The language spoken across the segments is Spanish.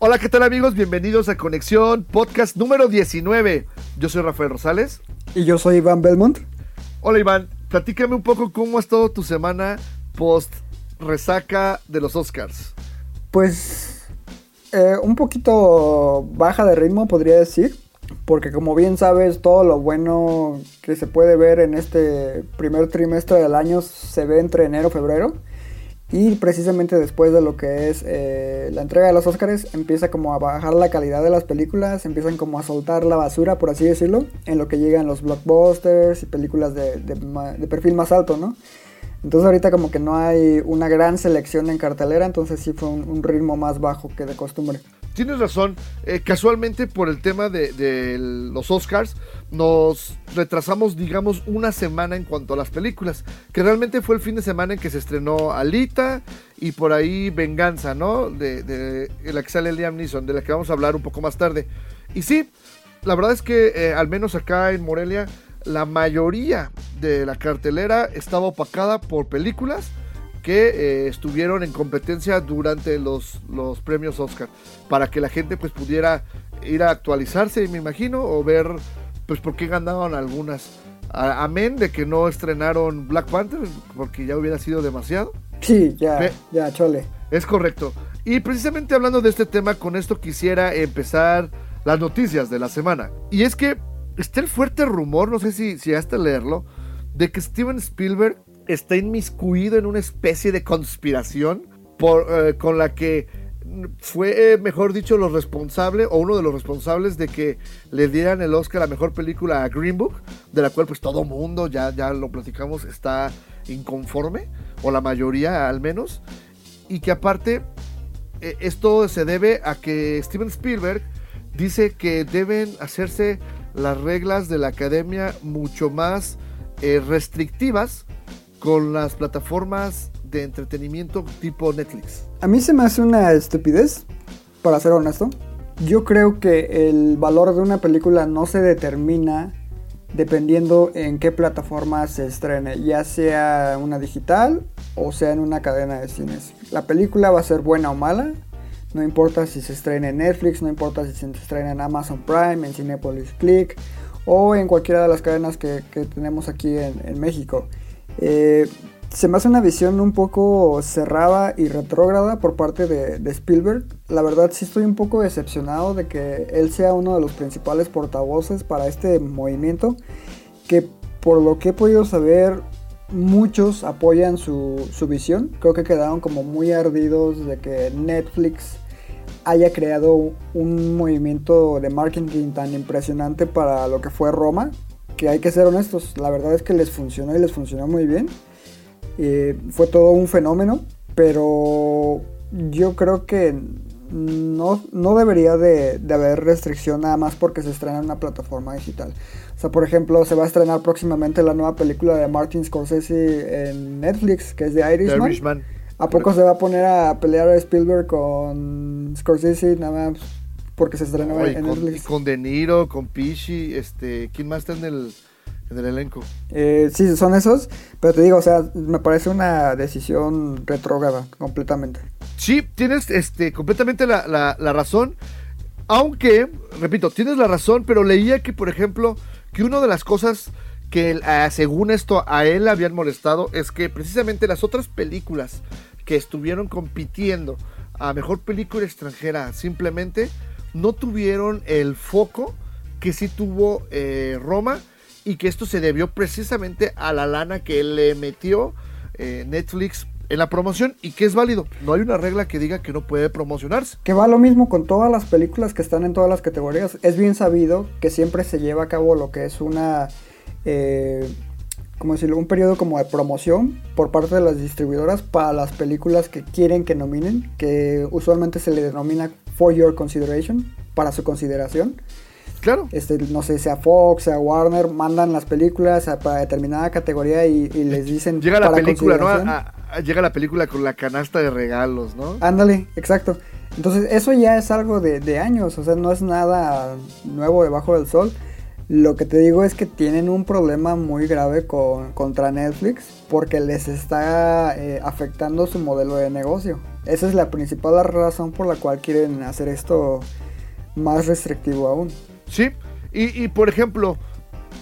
Hola, ¿qué tal amigos? Bienvenidos a Conexión Podcast número 19. Yo soy Rafael Rosales. Y yo soy Iván Belmont. Hola Iván, platícame un poco cómo ha estado tu semana post resaca de los Oscars. Pues eh, un poquito baja de ritmo podría decir, porque como bien sabes todo lo bueno que se puede ver en este primer trimestre del año se ve entre enero y febrero. Y precisamente después de lo que es eh, la entrega de los Oscars, empieza como a bajar la calidad de las películas, empiezan como a soltar la basura, por así decirlo, en lo que llegan los blockbusters y películas de, de, perfil más alto, ¿no? Entonces ahorita como que no hay una gran selección en cartelera, entonces sí fue un ritmo más bajo que de costumbre. Tienes razón, eh, casualmente por el tema de, los Oscars nos retrasamos digamos una semana en cuanto a las películas, que realmente fue el fin de semana en que se estrenó Alita y por ahí Venganza, ¿no? De, de, de la que sale Liam Neeson, de la que vamos a hablar un poco más tarde. Y sí, la verdad es que eh, al menos acá en Morelia la mayoría de la cartelera estaba opacada por películas que eh, estuvieron en competencia durante los, los, premios Oscar para que la gente pues pudiera ir a actualizarse me imagino o ver pues por qué ganaban algunas. Amén de que no estrenaron Black Panther porque ya hubiera sido demasiado. Sí ya ya chole. es correcto. Y precisamente hablando de este tema con esto quisiera empezar las noticias de la semana. Y es que está el fuerte rumor, no sé si, si hasta leerlo, de que Steven Spielberg está inmiscuido en una especie de conspiración por, eh, con la que fue, eh, mejor dicho, los responsables, o uno de los responsables de que le dieran el Oscar a mejor película a Green Book, de la cual pues todo mundo, ya, ya lo platicamos, está inconforme, o la mayoría al menos, y que aparte eh, esto se debe a que Steven Spielberg dice que deben hacerse las reglas de la academia mucho más restrictivas con las plataformas de entretenimiento tipo Netflix. A mí se me hace una estupidez, para ser honesto. Yo creo que el valor de una película no se determina dependiendo en qué plataforma se estrene, ya sea una digital o sea en una cadena de cines. La película va a ser buena o mala, no importa si se estrena en Netflix, no importa si se estrena en Amazon Prime, en Cinepolis Click o en cualquiera de las cadenas que, tenemos aquí en, en México. Eh, se me hace una visión un poco cerrada y retrógrada por parte de, de, Spielberg. La verdad sí estoy un poco decepcionado de que él sea uno de los principales portavoces para este movimiento, que por lo que he podido saber muchos apoyan su, su, visión. Creo que quedaron como muy ardidos de que Netflix haya creado un movimiento de marketing tan impresionante para lo que fue Roma. Que hay que ser honestos, la verdad es que les funcionó y les funcionó muy bien. Eh, fue todo un fenómeno, pero yo creo que no, no debería de, de, haber restricción nada más porque se estrena en una plataforma digital. O sea, por ejemplo, se va a estrenar próximamente la nueva película de Martin Scorsese en Netflix, que es de Irishman. ¿A poco se va a poner a pelear a Spielberg con Scorsese nada más porque se estrenó Oye, en con, Netflix? Con De Niro, con Pesci, este, ¿quién más está en el, en el elenco? Eh, sí, son esos, pero te digo, o sea, me parece una decisión retrógrada completamente. Sí, tienes este, completamente la, la, la razón. Aunque, repito, tienes la razón, pero leía que, por ejemplo, que una de las cosas que uh, según esto a él le habían molestado es que precisamente las otras películas que estuvieron compitiendo a mejor película extranjera simplemente no tuvieron el foco que sí tuvo eh, Roma y que esto se debió precisamente a la lana que le metió eh, Netflix en la promoción y que es válido. No hay una regla que diga que no puede promocionarse. Que va lo mismo con todas las películas que están en todas las categorías. Es bien sabido que siempre se lleva a cabo lo que es una... Eh, como decirlo, un periodo como de promoción por parte de las distribuidoras para las películas que quieren que nominen, que usualmente se le denomina for your consideration, para su consideración. Claro. Este, no sé, sea Fox, sea Warner, mandan las películas a- para determinada categoría y, y les dicen Llega la para película, ¿no? consideración. A- a- llega la película con la canasta de regalos, ¿no? Ándale, exacto. Entonces, eso ya es algo de, de años, o sea, no es nada nuevo debajo del sol. Lo que te digo es que tienen un problema muy grave con, contra Netflix porque les está eh, afectando su modelo de negocio. Esa es la principal razón por la cual quieren hacer esto más restrictivo aún. Sí. Y, y, por ejemplo,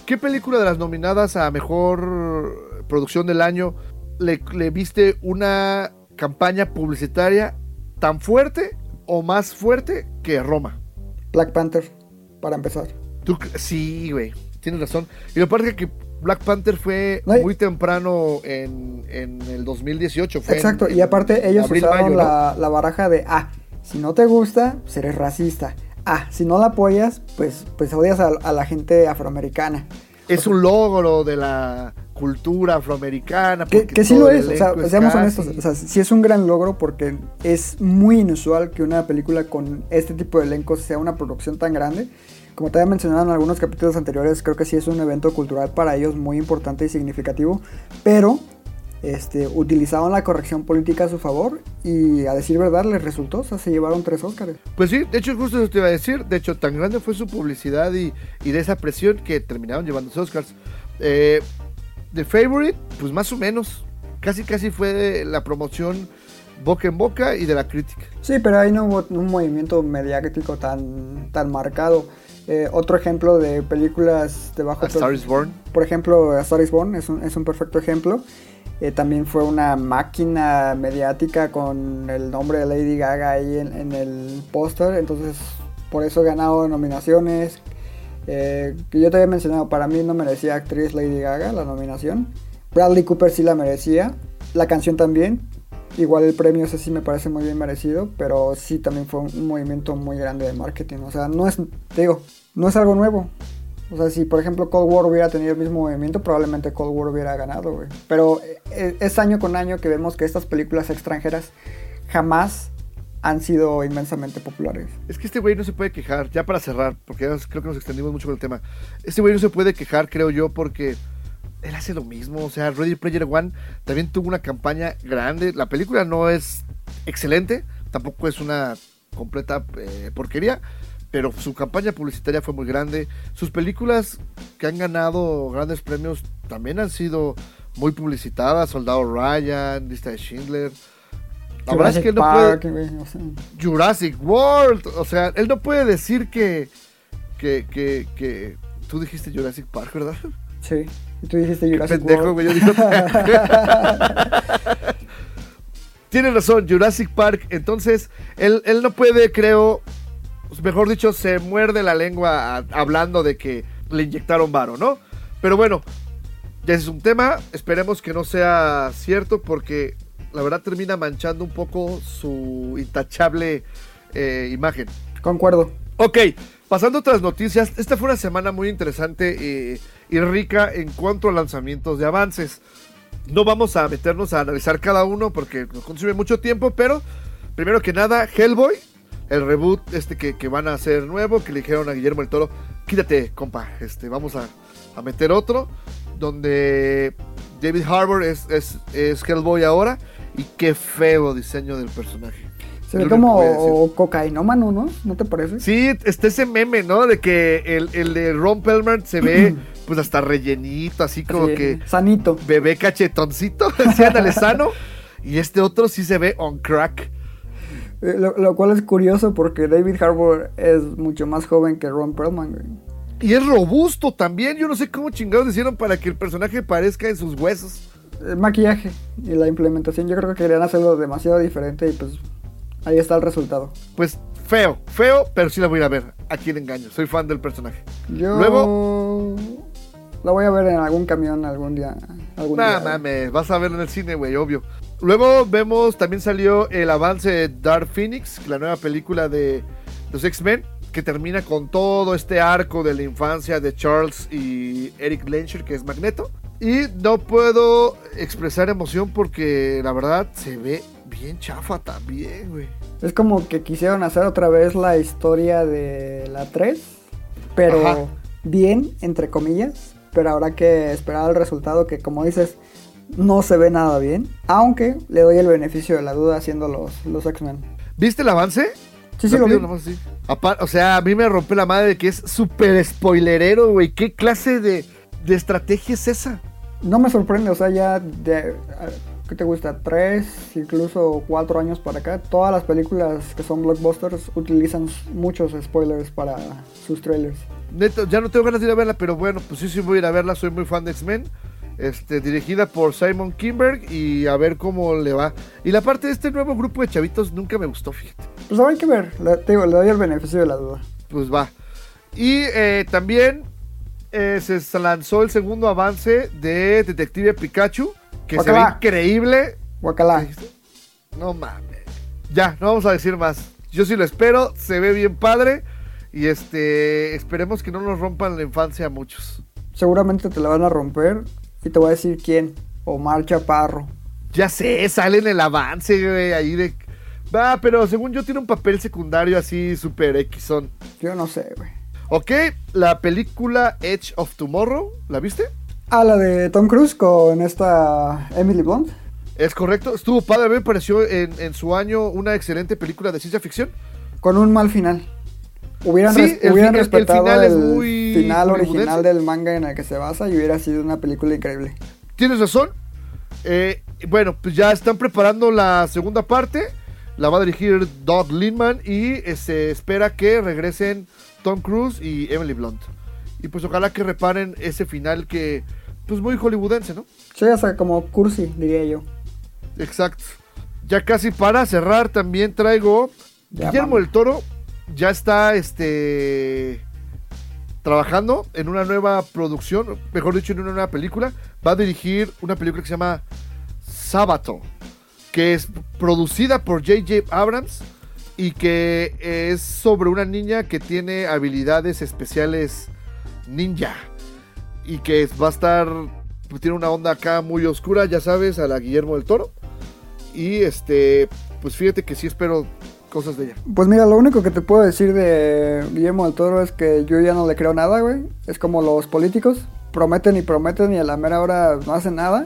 ¿qué película de las nominadas a mejor producción del año le, le viste una campaña publicitaria tan fuerte o más fuerte que Roma? Black Panther, para empezar. Tú sí, güey, tienes razón. Y lo peor es que Black Panther fue No, muy temprano en, en el 2018. Fue Exacto, en y aparte ellos abril, usaron mayo, ¿no? la, la baraja de, ah, si no te gusta, pues eres racista. Ah, si no la apoyas, pues, pues odias a, a la gente afroamericana. Es un logro de la cultura afroamericana. Que, sí lo es, o sea, es seamos casi- honestos, o sea, sí es un gran logro porque es muy inusual que una película con este tipo de elenco sea una producción tan grande. Como te había mencionado en algunos capítulos anteriores, creo que sí es un evento cultural para ellos muy importante y significativo, pero este, utilizaron la corrección política a su favor y a decir verdad les resultó, o sea, se llevaron tres Óscares. Pues sí, de hecho justo eso te iba a decir. De hecho, tan grande fue su publicidad y, y de esa presión que terminaron llevándose Oscars. Eh, The Favorite, pues más o menos. Casi casi fue de la promoción boca en boca y de la crítica. Sí, pero ahí no hubo un movimiento mediático tan, tan marcado. Eh, otro ejemplo de películas de bajo A Star is Born. Por ejemplo, A Star is Born es un, es un perfecto ejemplo. Eh, también fue una máquina mediática con el nombre de Lady Gaga ahí en, en el póster. Entonces, por eso ha ganado nominaciones. Eh, que yo te había mencionado, para mí no merecía actriz Lady Gaga la nominación. Bradley Cooper sí la merecía. La canción también. Igual el premio ese sí me parece muy bien merecido, pero sí también fue un movimiento muy grande de marketing. O sea, no es, te digo, no es algo nuevo. O sea, si por ejemplo Cold War hubiera tenido el mismo movimiento, probablemente Cold War hubiera ganado, güey. Pero eh, es año con año que vemos que estas películas extranjeras jamás han sido inmensamente populares. Es que este güey no se puede quejar, ya para cerrar, porque ya creo que nos extendimos mucho con el tema. Este güey no se puede quejar, creo yo, porque él hace lo mismo. O sea, Ready Player One también tuvo una campaña grande. La película no es excelente, tampoco es una completa eh, porquería, pero su campaña publicitaria fue muy grande. Sus películas que han ganado grandes premios también han sido muy publicitadas. Soldado Ryan, Lista de Schindler. La verdad es que él no puede... Park, o sea, Jurassic World. O sea, él no puede decir que. que, que, que tú dijiste Jurassic Park, ¿verdad? sí. Y tú dijiste Jurassic pendejo, World. güey. Yo digo. Tienes razón, Jurassic Park. Entonces, él, él no puede, creo. Mejor dicho, se muerde la lengua a- hablando de que le inyectaron varo, ¿no? Pero bueno, ya ese es un tema. Esperemos que no sea cierto porque la verdad termina manchando un poco su intachable eh, imagen. Concuerdo. Ok, pasando a otras noticias, esta fue una semana muy interesante eh, y rica en cuanto a lanzamientos de avances. No vamos a meternos a analizar cada uno porque nos consume mucho tiempo, pero primero que nada, Hellboy, el reboot este que, que van a hacer nuevo, que le dijeron a Guillermo el Toro, quítate, compa, este, vamos a, a meter otro, donde David Harbour es, es, es Hellboy ahora, y qué feo diseño del personaje. Se ve como cocainómano, ¿no? ¿No te parece? Sí, está ese meme, ¿no? De que el, el de Ron Perlman se ve pues hasta rellenito, así como Sí, que Sanito. bebé cachetoncito, así ándale sano. Y este otro sí se ve on crack. Eh, Lo, lo cual es curioso porque David Harbour es mucho más joven que Ron Perlman, güey. Y es robusto también. Yo no sé cómo chingados hicieron para que el personaje parezca en sus huesos. El maquillaje y la implementación, yo creo que querían hacerlo demasiado diferente y pues ahí está el resultado. Pues feo, feo, pero sí la voy a ir a ver. A quién engaño. Soy fan del personaje. Yo Luego- la voy a ver en algún camión algún día. Algún Nah, día. mames, vas a verlo en el cine, güey, obvio. Luego vemos, también salió el avance de Dark Phoenix, la nueva película de los X-Men, que termina con todo este arco de la infancia de Charles y Eric Lencher, que es Magneto. Y no puedo expresar emoción porque la verdad se ve bien chafa también, güey. Es como que quisieron hacer otra vez la historia de la 3, pero Ajá. bien, entre comillas. Pero habrá que esperar el resultado que, como dices, no se ve nada bien. Aunque le doy el beneficio de la duda haciendo los, los X-Men. ¿Viste el avance? Sí, sí, lo vi. nomás o sea, a mí me rompe la madre de que es súper spoilerero, güey. ¿Qué clase de, de estrategia es esa? No me sorprende, o sea, ya de... ¿Qué te gusta? Tres, incluso cuatro años para acá. Todas las películas que son blockbusters utilizan muchos spoilers para sus trailers. Neto, ya no tengo ganas de ir a verla, pero bueno, pues sí, sí voy a ir a verla. Soy muy fan de X-Men. Este, dirigida por Simon Kinberg y a ver cómo le va. Y la parte de este nuevo grupo de chavitos nunca me gustó, fíjate. Pues hay que ver, le, te digo, le doy el beneficio de la duda. Pues va. Y eh, también eh, se lanzó el segundo avance de Detective Pikachu, que se ve increíble. Guacala. ¿Qué dijiste? No mames. Ya, no vamos a decir más. Yo sí lo espero, se ve bien padre. Y este, esperemos que no nos rompan la infancia a muchos. Seguramente te la van a romper y te voy a decir quién. Omar Chaparro. Ya sé, sale en el avance, güey, ahí de... Va, pero según yo tiene un papel secundario así súper X-on. Yo no sé, güey. Ok, la película Edge of Tomorrow, ¿la viste? Ah, la de Tom Cruise con esta Emily Blunt. Es correcto, estuvo padre, a mí me pareció en, en su año una excelente película de ciencia ficción. Con un mal final. Hubieran, Sí, res- el hubieran fin- el- el respetado final el, es muy final original del manga en el que se basa y hubiera sido una película increíble. Tienes razón. Eh, bueno, pues ya están preparando la segunda parte. La va a dirigir Doug Lindman y eh, se espera que regresen Tom Cruise y Emily Blunt. Y pues ojalá que reparen ese final que, pues muy hollywoodense, ¿no? Sí, hasta como cursi, diría yo. Exacto. Ya casi para cerrar también traigo Ya, Guillermo vamos. del Toro ya está este trabajando en una nueva producción, mejor dicho en una nueva película. Va a dirigir una película que se llama Sábato, que es producida por J.J. Abrams y que es sobre una niña que tiene habilidades especiales ninja y que va a estar pues, tiene una onda acá muy oscura, ya sabes, a la Guillermo del Toro. Y este, pues fíjate que sí espero cosas de ella. Pues mira, lo único que te puedo decir de Guillermo del Toro es que yo ya no le creo nada, güey. Es como los políticos, prometen y prometen y a la mera hora no hacen nada.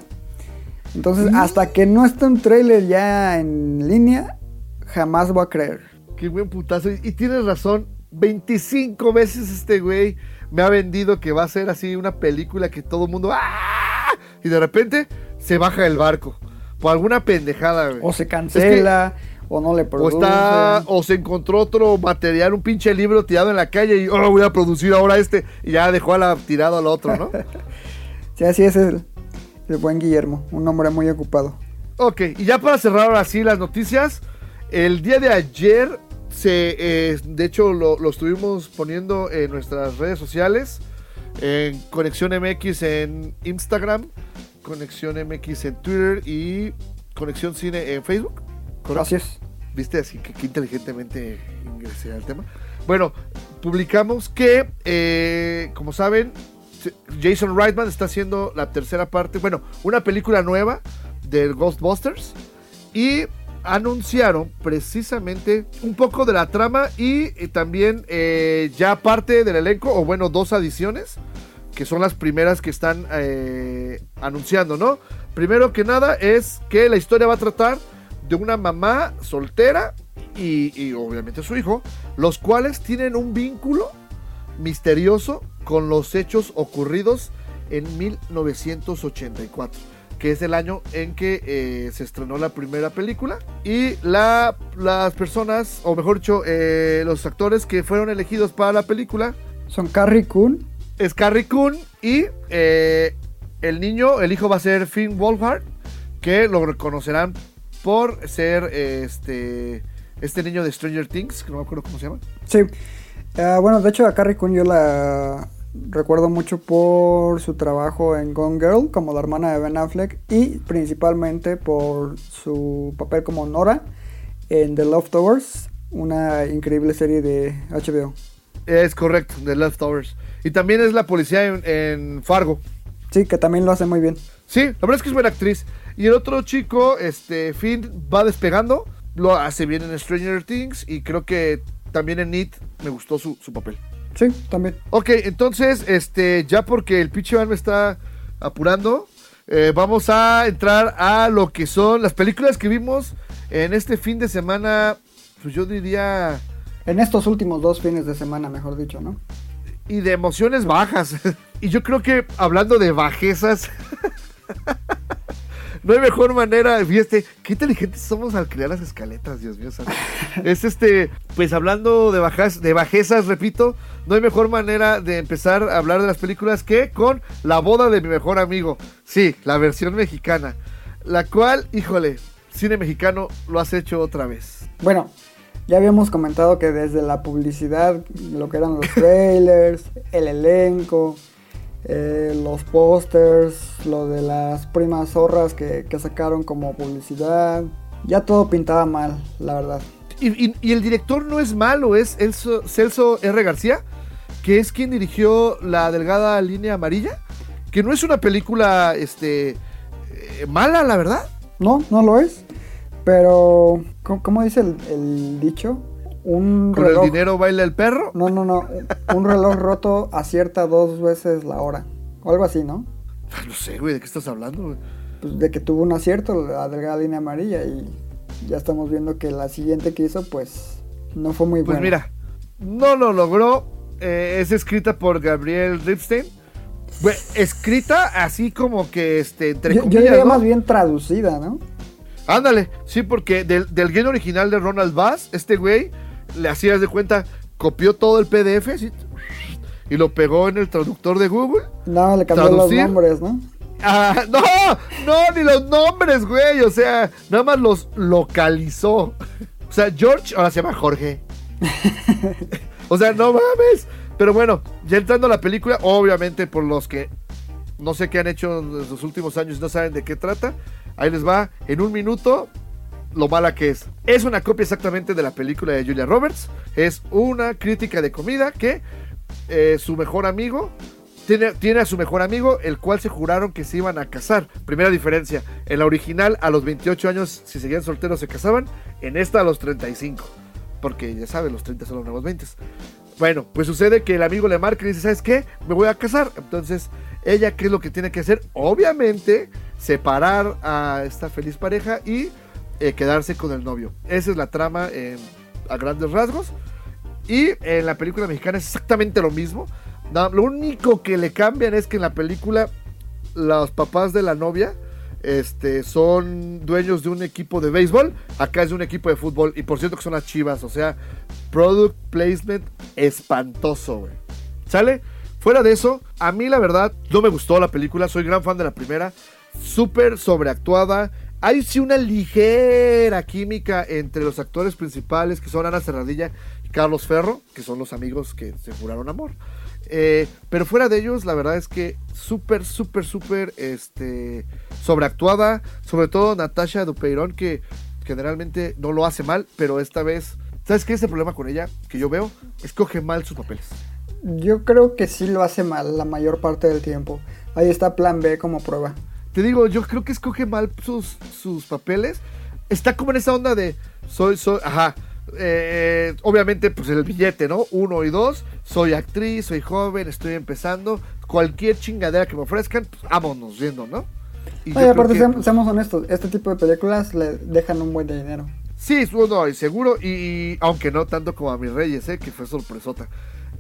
Entonces, hasta que no esté un trailer ya en línea, jamás voy a creer. Qué buen putazo. Y, tienes razón, 25 veces este güey me ha vendido que va a ser así una película que todo el mundo... ¡ah! Y de repente se baja el barco. Por alguna pendejada, güey. O se cancela, o no le O producen. está, o se encontró otro material, un pinche libro tirado en la calle y oh, voy a producir ahora este y ya dejó a la, tirado al otro, ¿no? Sí, así es el, el buen Guillermo, un hombre muy ocupado. Ok, y ya para cerrar ahora sí las noticias, el día de ayer, se, eh, de hecho lo, lo estuvimos poniendo en nuestras redes sociales, en Conexión MX en Instagram, Conexión MX en Twitter y Conexión Cine en Facebook. Es. ¿Viste? Así que, que inteligentemente ingresé al tema. Bueno, publicamos que, eh, como saben, Jason Reitman está haciendo la tercera parte, bueno, una película nueva del Ghostbusters. Y anunciaron precisamente un poco de la trama y eh, también eh, ya parte del elenco, o bueno, dos adiciones, que son las primeras que están eh, anunciando, ¿no? Primero que nada es que la historia va a tratar de una mamá soltera y, y obviamente su hijo, los cuales tienen un vínculo misterioso con los hechos ocurridos en 1984, que es el año en que eh, se estrenó la primera película. Y la, las personas, o mejor dicho, eh, los actores que fueron elegidos para la película Son Carrie Coon, es Carrie Coon y eh, el niño, el hijo va a ser Finn Wolfhard, que lo reconocerán por ser este este niño de Stranger Things, que no me acuerdo cómo se llama. Sí. Ah, bueno, de hecho a Carrie Coon yo la recuerdo mucho por su trabajo en Gone Girl como la hermana de Ben Affleck y principalmente por su papel como Nora en The Leftovers, una increíble serie de HBO. Es correcto, de Leftovers. Y también es la policía en, en Fargo. Sí, que también lo hace muy bien. Sí, la verdad es que es buena actriz. Y el otro chico, este, Finn, va despegando. lo hace bien en Stranger Things y creo que también en It me gustó su, su papel. Sí, también. Ok, entonces, este, ya porque el pinche me está apurando, eh, vamos a entrar a lo que son las películas que vimos en este fin de semana, pues yo diría, En estos últimos dos fines de semana, mejor dicho, ¿no? y de emociones bajas. y yo creo que hablando de bajezas, no hay mejor manera, fíjate, qué inteligentes somos al crear las escaletas, Dios mío. santo. es este, pues hablando de bajas, de bajezas, repito, no hay mejor manera de empezar a hablar de las películas que con La boda de mi mejor amigo. Sí, la versión mexicana, la cual, híjole, cine mexicano lo has hecho otra vez. Bueno, ya habíamos comentado que desde la publicidad, lo que eran los trailers, el elenco, eh, los pósters, lo de las primas zorras que, que sacaron como publicidad, ya todo pintaba mal, la verdad. Y, y- y el director no es malo, es Elso- Celso R. García, que es quien dirigió La Delgada Línea Amarilla, que no es una película este, eh, mala, la verdad. No, no lo es, pero ¿cómo, cómo dice el, el dicho? Un Con reloj... el dinero baila el perro. No, no, no, un reloj roto acierta dos veces la hora, o algo así, ¿no? Ay, No sé, güey, ¿de qué estás hablando? güey? Pues de que tuvo un acierto la delgada línea amarilla y ya estamos viendo que la siguiente que hizo pues no fue muy Pues buena. mira, no lo logró. eh, es escrita por Gabriel Ripstein. Escrita así como que, este, entre yo, yo comillas, diría ¿no? más bien traducida, ¿no? Ándale, sí, porque del, del guion original de Ronald Bass, este güey le hacías de cuenta, copió todo el PDF así, y lo pegó en el traductor de Google. No, le cambió ¿Traducir? los nombres, ¿no? Ah, no, no, ni los nombres, güey. O sea, nada más los localizó. O sea, George ahora se llama Jorge. o sea, no mames. Pero bueno, ya entrando a la película, obviamente por los que no sé qué han hecho en los últimos años y no saben de qué trata, ahí les va en un minuto lo mala que es. Es una copia exactamente de la película de Julia Roberts. Es una crítica de comida que eh, su mejor amigo tiene, tiene a su mejor amigo, el cual se juraron que se iban a casar. Primera diferencia, en la original a los 28 años, si seguían solteros, se casaban. En esta a los 35. Porque ya saben, los 30 son los nuevos 20. Bueno, pues sucede que el amigo le marca y dice, ¿sabes qué? Me voy a casar. Entonces, ella, ¿qué es lo que tiene que hacer? Obviamente, separar a esta feliz pareja y eh, quedarse con el novio. Esa es la trama eh, a grandes rasgos. Y en la película mexicana es exactamente lo mismo. Lo único que le cambian es que en la película los papás de la novia este, son dueños de un equipo de béisbol. Acá es de un equipo de fútbol. Y por cierto que son las chivas. O sea, product placement espantoso, güey. ¿Sale? Fuera de eso, a mí la verdad no me gustó la película. Soy gran fan de la primera. Súper sobreactuada. Hay sí una ligera química entre los actores principales que son Ana Serradilla y Carlos Ferro, que son los amigos que se juraron amor. Eh, pero fuera de ellos, la verdad es que súper, súper, súper este, sobreactuada. Sobre todo Natasha Dupeirón, que generalmente no lo hace mal, pero esta vez, ¿sabes qué es el problema con ella? Que yo veo, escoge mal sus papeles. Yo creo que sí lo hace mal la mayor parte del tiempo. Ahí está Plan B como prueba. Te digo, yo creo que escoge mal sus, sus papeles. Está como en esa onda de soy, soy, ajá. eh, obviamente, pues el billete, ¿no? Uno y dos. Soy actriz, soy joven, estoy empezando. Cualquier chingadera que me ofrezcan, pues vámonos viendo, ¿no? Y Oye, aparte, que, seamos, pues, seamos honestos, este tipo de películas le dejan un buen dinero. Sí, no, y seguro, y, y aunque no tanto como a mis reyes, ¿eh? que fue sorpresota.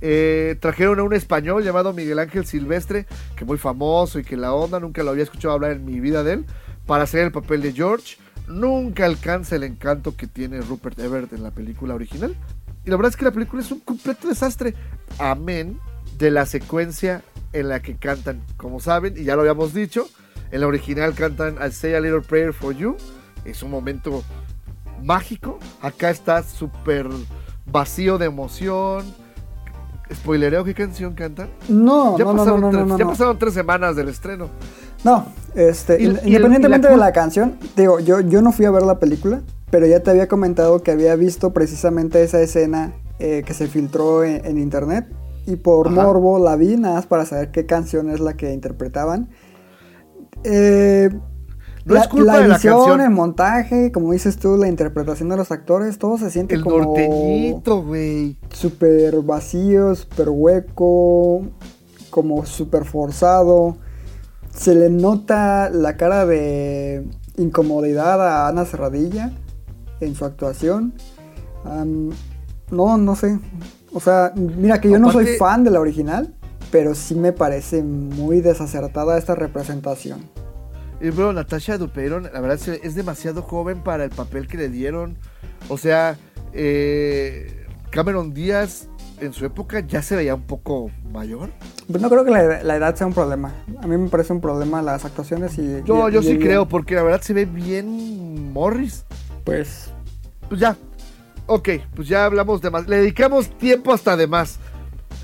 Eh, trajeron a un español llamado Miguel Ángel Silvestre, que muy famoso y que la onda, nunca lo había escuchado hablar en mi vida de él, para hacer el papel de George. Nunca alcanza el encanto que tiene Rupert Everett en la película original. Y la verdad es que la película es un completo desastre. Amén de la secuencia en la que cantan. Como saben, y ya lo habíamos dicho, en la original cantan I Say a Little Prayer for You. Es un momento mágico. Acá está súper vacío de emoción. ¿Spoilereo qué canción cantan? No, ya no, no, no, pasaron, no, tres, no, no, ya pasaron tres semanas del estreno. No, este, Y- independientemente y la de la canción, digo, yo, yo no fui a ver la película, pero ya te había comentado que había visto precisamente esa escena eh, que se filtró en, en internet y por Ajá. morbo la vi nada más para saber qué canción es la que interpretaban. Eh, No la, es culpa la de la edición, canción. el montaje, como dices tú, la interpretación de los actores, todo se siente El como norteñito, güey. súper vacío, súper hueco, como súper forzado. Se le nota la cara de incomodidad a Ana Serradilla en su actuación. No, no sé. O sea, mira que yo no soy fan de la original, pero sí me parece muy desacertada esta representación. Y bueno, Natasha Duperon, la verdad es, demasiado joven para el papel que le dieron. O sea, eh, Cameron Díaz en su época ya se veía un poco mayor. Pues no creo que la, la edad sea un problema. A mí me parece un problema las actuaciones y... Yo, y- yo y sí creo, porque la verdad se ve bien Morris. Pues Pues ya. Ok, pues ya hablamos de más. Le dedicamos tiempo hasta de más.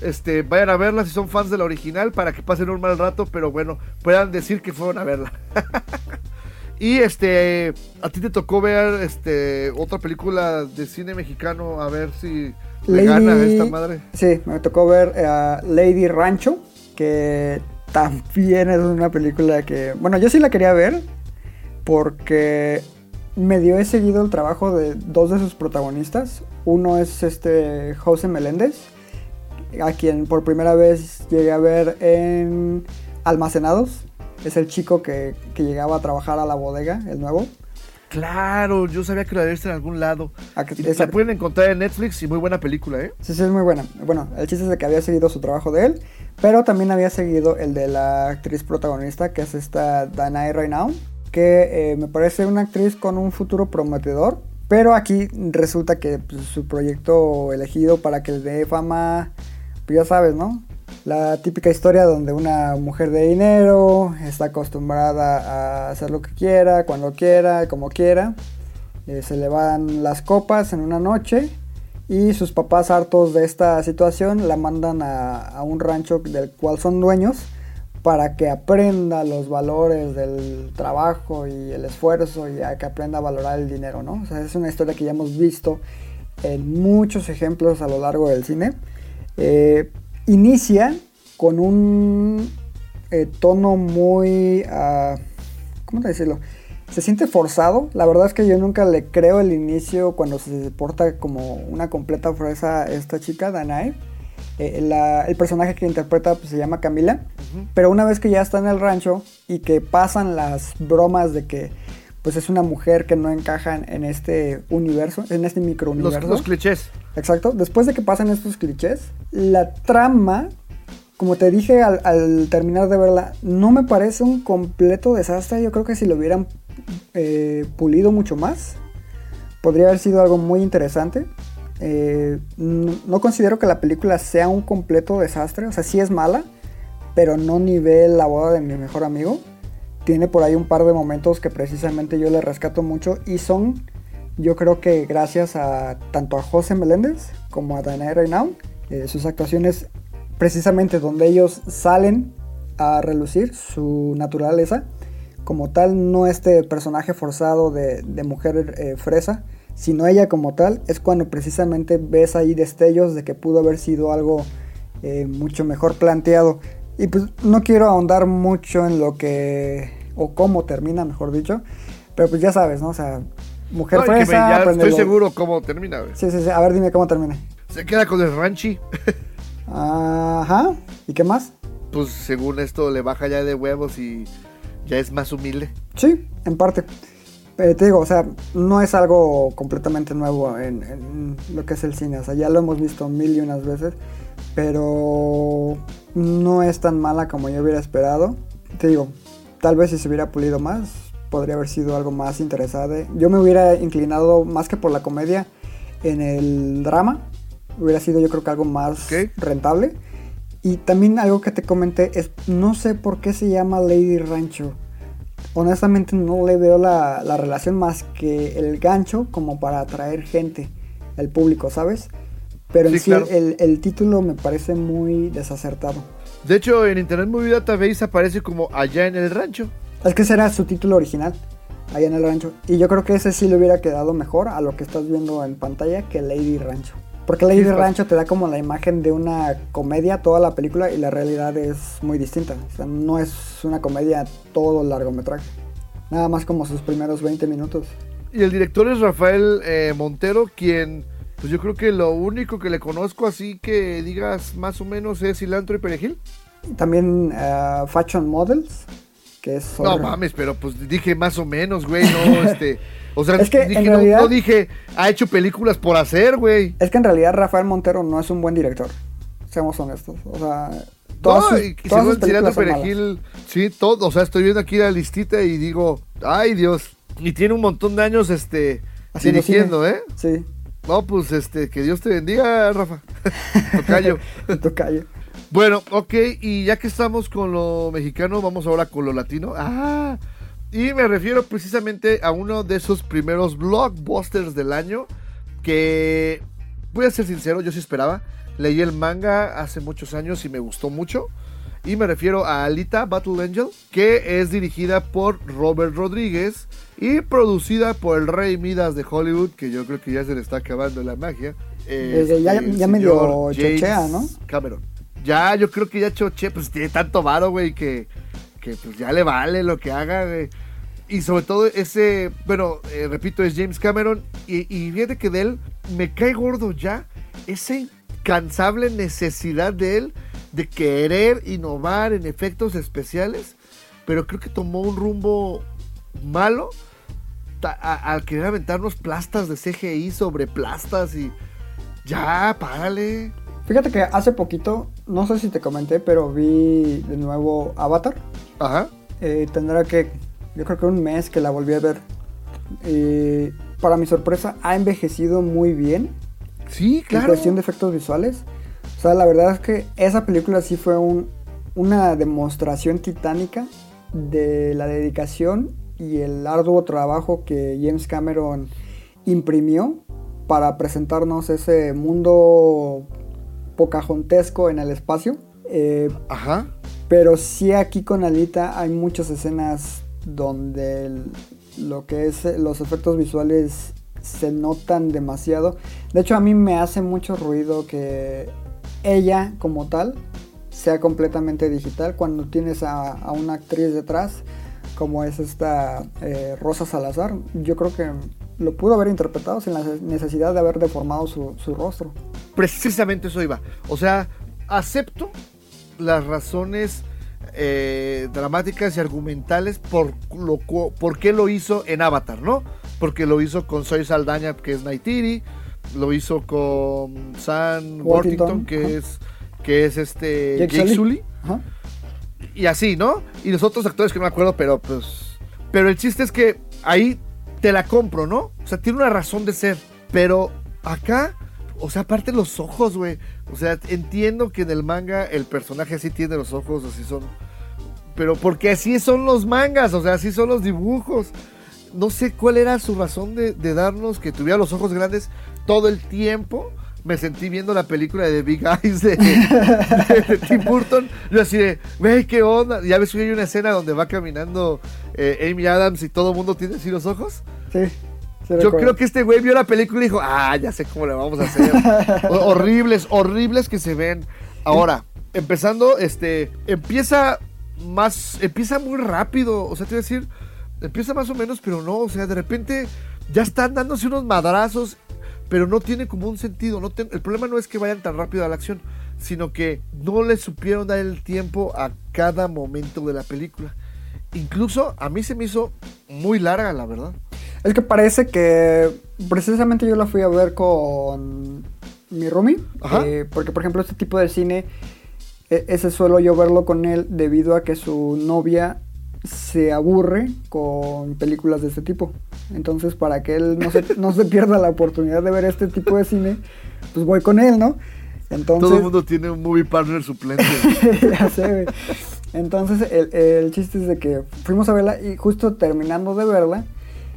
Este, vayan a verla si son fans de la original para que pasen un mal rato, pero bueno, puedan decir que fueron a verla. y este, a ti te tocó ver este otra película de cine mexicano a ver si le gana a esta madre. Sí, me tocó ver eh, Lady Rancho, que también es una película que, bueno, yo sí la quería ver porque medio he seguido el trabajo de dos de sus protagonistas. Uno es este José Meléndez, a quien por primera vez llegué a ver en Almacenados. Es el chico que, que llegaba a trabajar a la bodega, el nuevo. Claro, yo sabía que la había visto en algún lado. A que- Y la pueden encontrar en Netflix y muy buena película, ¿eh? Sí, sí, es muy buena. Bueno, el chiste es de que había seguido su trabajo de él, pero también había seguido el de la actriz protagonista, que es esta Danae Reynaud, que eh, me parece una actriz con un futuro prometedor, pero aquí resulta que pues, su proyecto elegido para que le dé fama, pues ya sabes, ¿no? La típica historia donde una mujer de dinero está acostumbrada a hacer lo que quiera, cuando quiera, como quiera. Eh, se le van las copas en una noche y sus papás hartos de esta situación la mandan a, a un rancho del cual son dueños para que aprenda los valores del trabajo y el esfuerzo y a que aprenda a valorar el dinero, ¿no? O sea, es una historia que ya hemos visto en muchos ejemplos a lo largo del cine. Eh, inicia con un eh, tono muy... ah, ¿Cómo decirlo? Se siente forzado. La verdad es que yo nunca le creo el inicio cuando se porta como una completa fresa esta chica, Danae. Eh, la- el personaje que interpreta pues, se llama Camila. Pero una vez que ya está en el rancho y que pasan las bromas de que pues es una mujer que no encaja en, este universo, en este Los, microuniverso. los clichés. Exacto. Después de que pasan estos clichés, la trama, como te dije al, terminar de verla, no me parece un completo desastre. Yo creo que si lo hubieran eh, pulido mucho más, podría haber sido algo muy interesante. Eh, no, no considero que la película sea un completo desastre. O sea, sí es mala, pero no nivel la boda de mi mejor amigo. Tiene por ahí un par de momentos que precisamente yo le rescato mucho y son, yo creo que gracias a tanto a José Meléndez como a Danae Reynaud, eh, sus actuaciones precisamente donde ellos salen a relucir su naturaleza, como tal, no este personaje forzado de, de mujer eh, fresa, sino ella como tal, es cuando precisamente ves ahí destellos de que pudo haber sido algo eh, mucho mejor planteado. Y pues no quiero ahondar mucho en lo que, o cómo termina, mejor dicho, pero pues ya sabes, ¿no? O sea, mujer No, fresa, ya estoy seguro cómo termina, güey. Sí, sí, sí, a ver, dime cómo termina. Se queda con el ranchi. Ajá, ¿y qué más? Pues según esto le baja ya de huevos y ya es más humilde. Sí, en parte. Pero te digo, o sea, no es algo completamente nuevo en, en lo que es el cine. O sea, ya lo hemos visto mil y unas veces. Pero no es tan mala como yo hubiera esperado. Te digo, tal vez si se hubiera pulido más, podría haber sido algo más interesante. Yo me hubiera inclinado más que por la comedia en el drama. Hubiera sido yo creo que algo más rentable. Y también algo que te comenté es, no sé por qué se llama Lady Rancho. Honestamente no le veo la, la relación más que el gancho como para atraer gente, el público, ¿sabes? Pero en Sí, sí, claro. el, el título me parece muy desacertado. De hecho, en Internet Movie Database aparece como allá en el rancho. Es que ese era su título original, allá en el rancho. Y yo creo que ese sí le hubiera quedado mejor a lo que estás viendo en pantalla que Lady Rancho. Porque Lady Sí, pues. Rancho te da como la imagen de una comedia toda la película y la realidad es muy distinta. O sea, no es una comedia todo el largometraje. Nada más como sus primeros 20 minutos. Y el director es Rafael eh, Montero, quien, pues yo creo que lo único que le conozco así que digas más o menos es cilantro y perejil. También eh, Fashion Models, que es... No mames, pero pues dije más o menos, güey, no, este... O sea, Es que, en dije, realidad- no, dije, ha hecho películas por hacer, güey. Es que en realidad Rafael Montero no es un buen director. Seamos honestos. O sea, todas no, sus, y, todas sus el cilantro películas son malas. perejil, sí, todo, o sea, estoy viendo aquí la listita y digo, ay Dios, y tiene un montón de años, este, Haciendo dirigiendo. ¿eh? Sí, No, pues, este, que Dios te bendiga, Rafa. Tocayo. calle. Bueno, ok, y ya que estamos con lo mexicano, vamos ahora con lo latino. Ah, y me refiero precisamente a uno de esos primeros blockbusters del año que, voy a ser sincero, yo sí esperaba. Leí el manga hace muchos años y me gustó mucho. Y me refiero a Alita Battle Angel, que es dirigida por Robert Rodríguez y producida por el Rey Midas de Hollywood, que yo creo que ya se le está acabando la magia. Desde ya- el ya medio chochea, ¿no? Cameron. Ya, yo creo que ya choche, pues tiene tanto varo, güey, que, que pues ya le vale lo que haga, güey. Y sobre todo ese, bueno, eh, repito, es James Cameron. Y, y fíjate que de él me cae gordo ya esa incansable necesidad de él de querer innovar en efectos especiales. Pero creo que tomó un rumbo malo al querer aventarnos plastas de CGI sobre plastas y... Ya, párale. Fíjate que hace poquito, no sé si te comenté, pero vi de nuevo Avatar. Ajá. Eh, tendrá que, yo creo que un mes que la volví a ver. Eh, para mi sorpresa, ha envejecido muy bien Sí, en claro. cuestión de efectos visuales. O sea, la verdad es que esa película sí fue un- una demostración titánica de la dedicación y el arduo trabajo que James Cameron imprimió para presentarnos ese mundo pocajontesco en el espacio. Eh, Ajá. pero sí aquí con Alita hay muchas escenas donde el- lo que es eh, los efectos visuales se notan demasiado. De hecho a mí me hace mucho ruido que ella como tal sea completamente digital cuando tienes a, a una actriz detrás como es esta eh, Rosa Salazar. Yo creo que lo pudo haber interpretado sin la necesidad de haber deformado su, su rostro. Precisamente eso iba. O sea, acepto las razones eh, dramáticas y argumentales por lo por qué lo hizo en Avatar, ¿no? Porque lo hizo con Soy Saldaña, que es Naitiri, lo hizo con Sam Worthington, que ajá. es que es este Jake Jake Sully. Sully. Ajá. y así, ¿no? Y los otros actores que no me acuerdo, pero pues. Pero el chiste es que ahí te la compro, ¿no? O sea, tiene una razón de ser. Pero acá, o sea, aparte los ojos, güey. O sea, entiendo que en el manga el personaje así tiene los ojos, así son. Pero porque así son los mangas, o sea, así son los dibujos. No sé cuál era su razón de, de darnos que tuviera los ojos grandes todo el tiempo. Me sentí viendo la película de The Big Eyes de, de- de Tim Burton. Yo así de, güey, ¿qué onda? Ya ves que hay una escena donde va caminando eh, Amy Adams y todo el mundo tiene así los ojos. Sí. Yo creo que este güey vio la película y dijo, ah, ya sé cómo le vamos a hacer. Horribles, horribles que se ven. Ahora, empezando, este, empieza más, empieza muy rápido. O sea, te voy a decir, empieza más o menos, pero no, o sea, de repente ya están dándose unos madrazos, pero no tiene como un sentido. No te- el problema no es que vayan tan rápido a la acción, sino que no le supieron dar el tiempo a cada momento de la película. Incluso a mí se me hizo muy larga, la verdad. Es que parece que precisamente yo la fui a ver con mi roomie. Eh, porque, por ejemplo, este tipo de cine, e- ese suelo yo verlo con él debido a que su novia se aburre con películas de este tipo. Entonces, para que él no se, no se pierda la oportunidad de ver este tipo de cine, pues voy con él, ¿no? Entonces, Todo el mundo tiene un movie partner suplente. ya sé, güey. Entonces, el, el chiste es de que fuimos a verla y justo terminando de verla,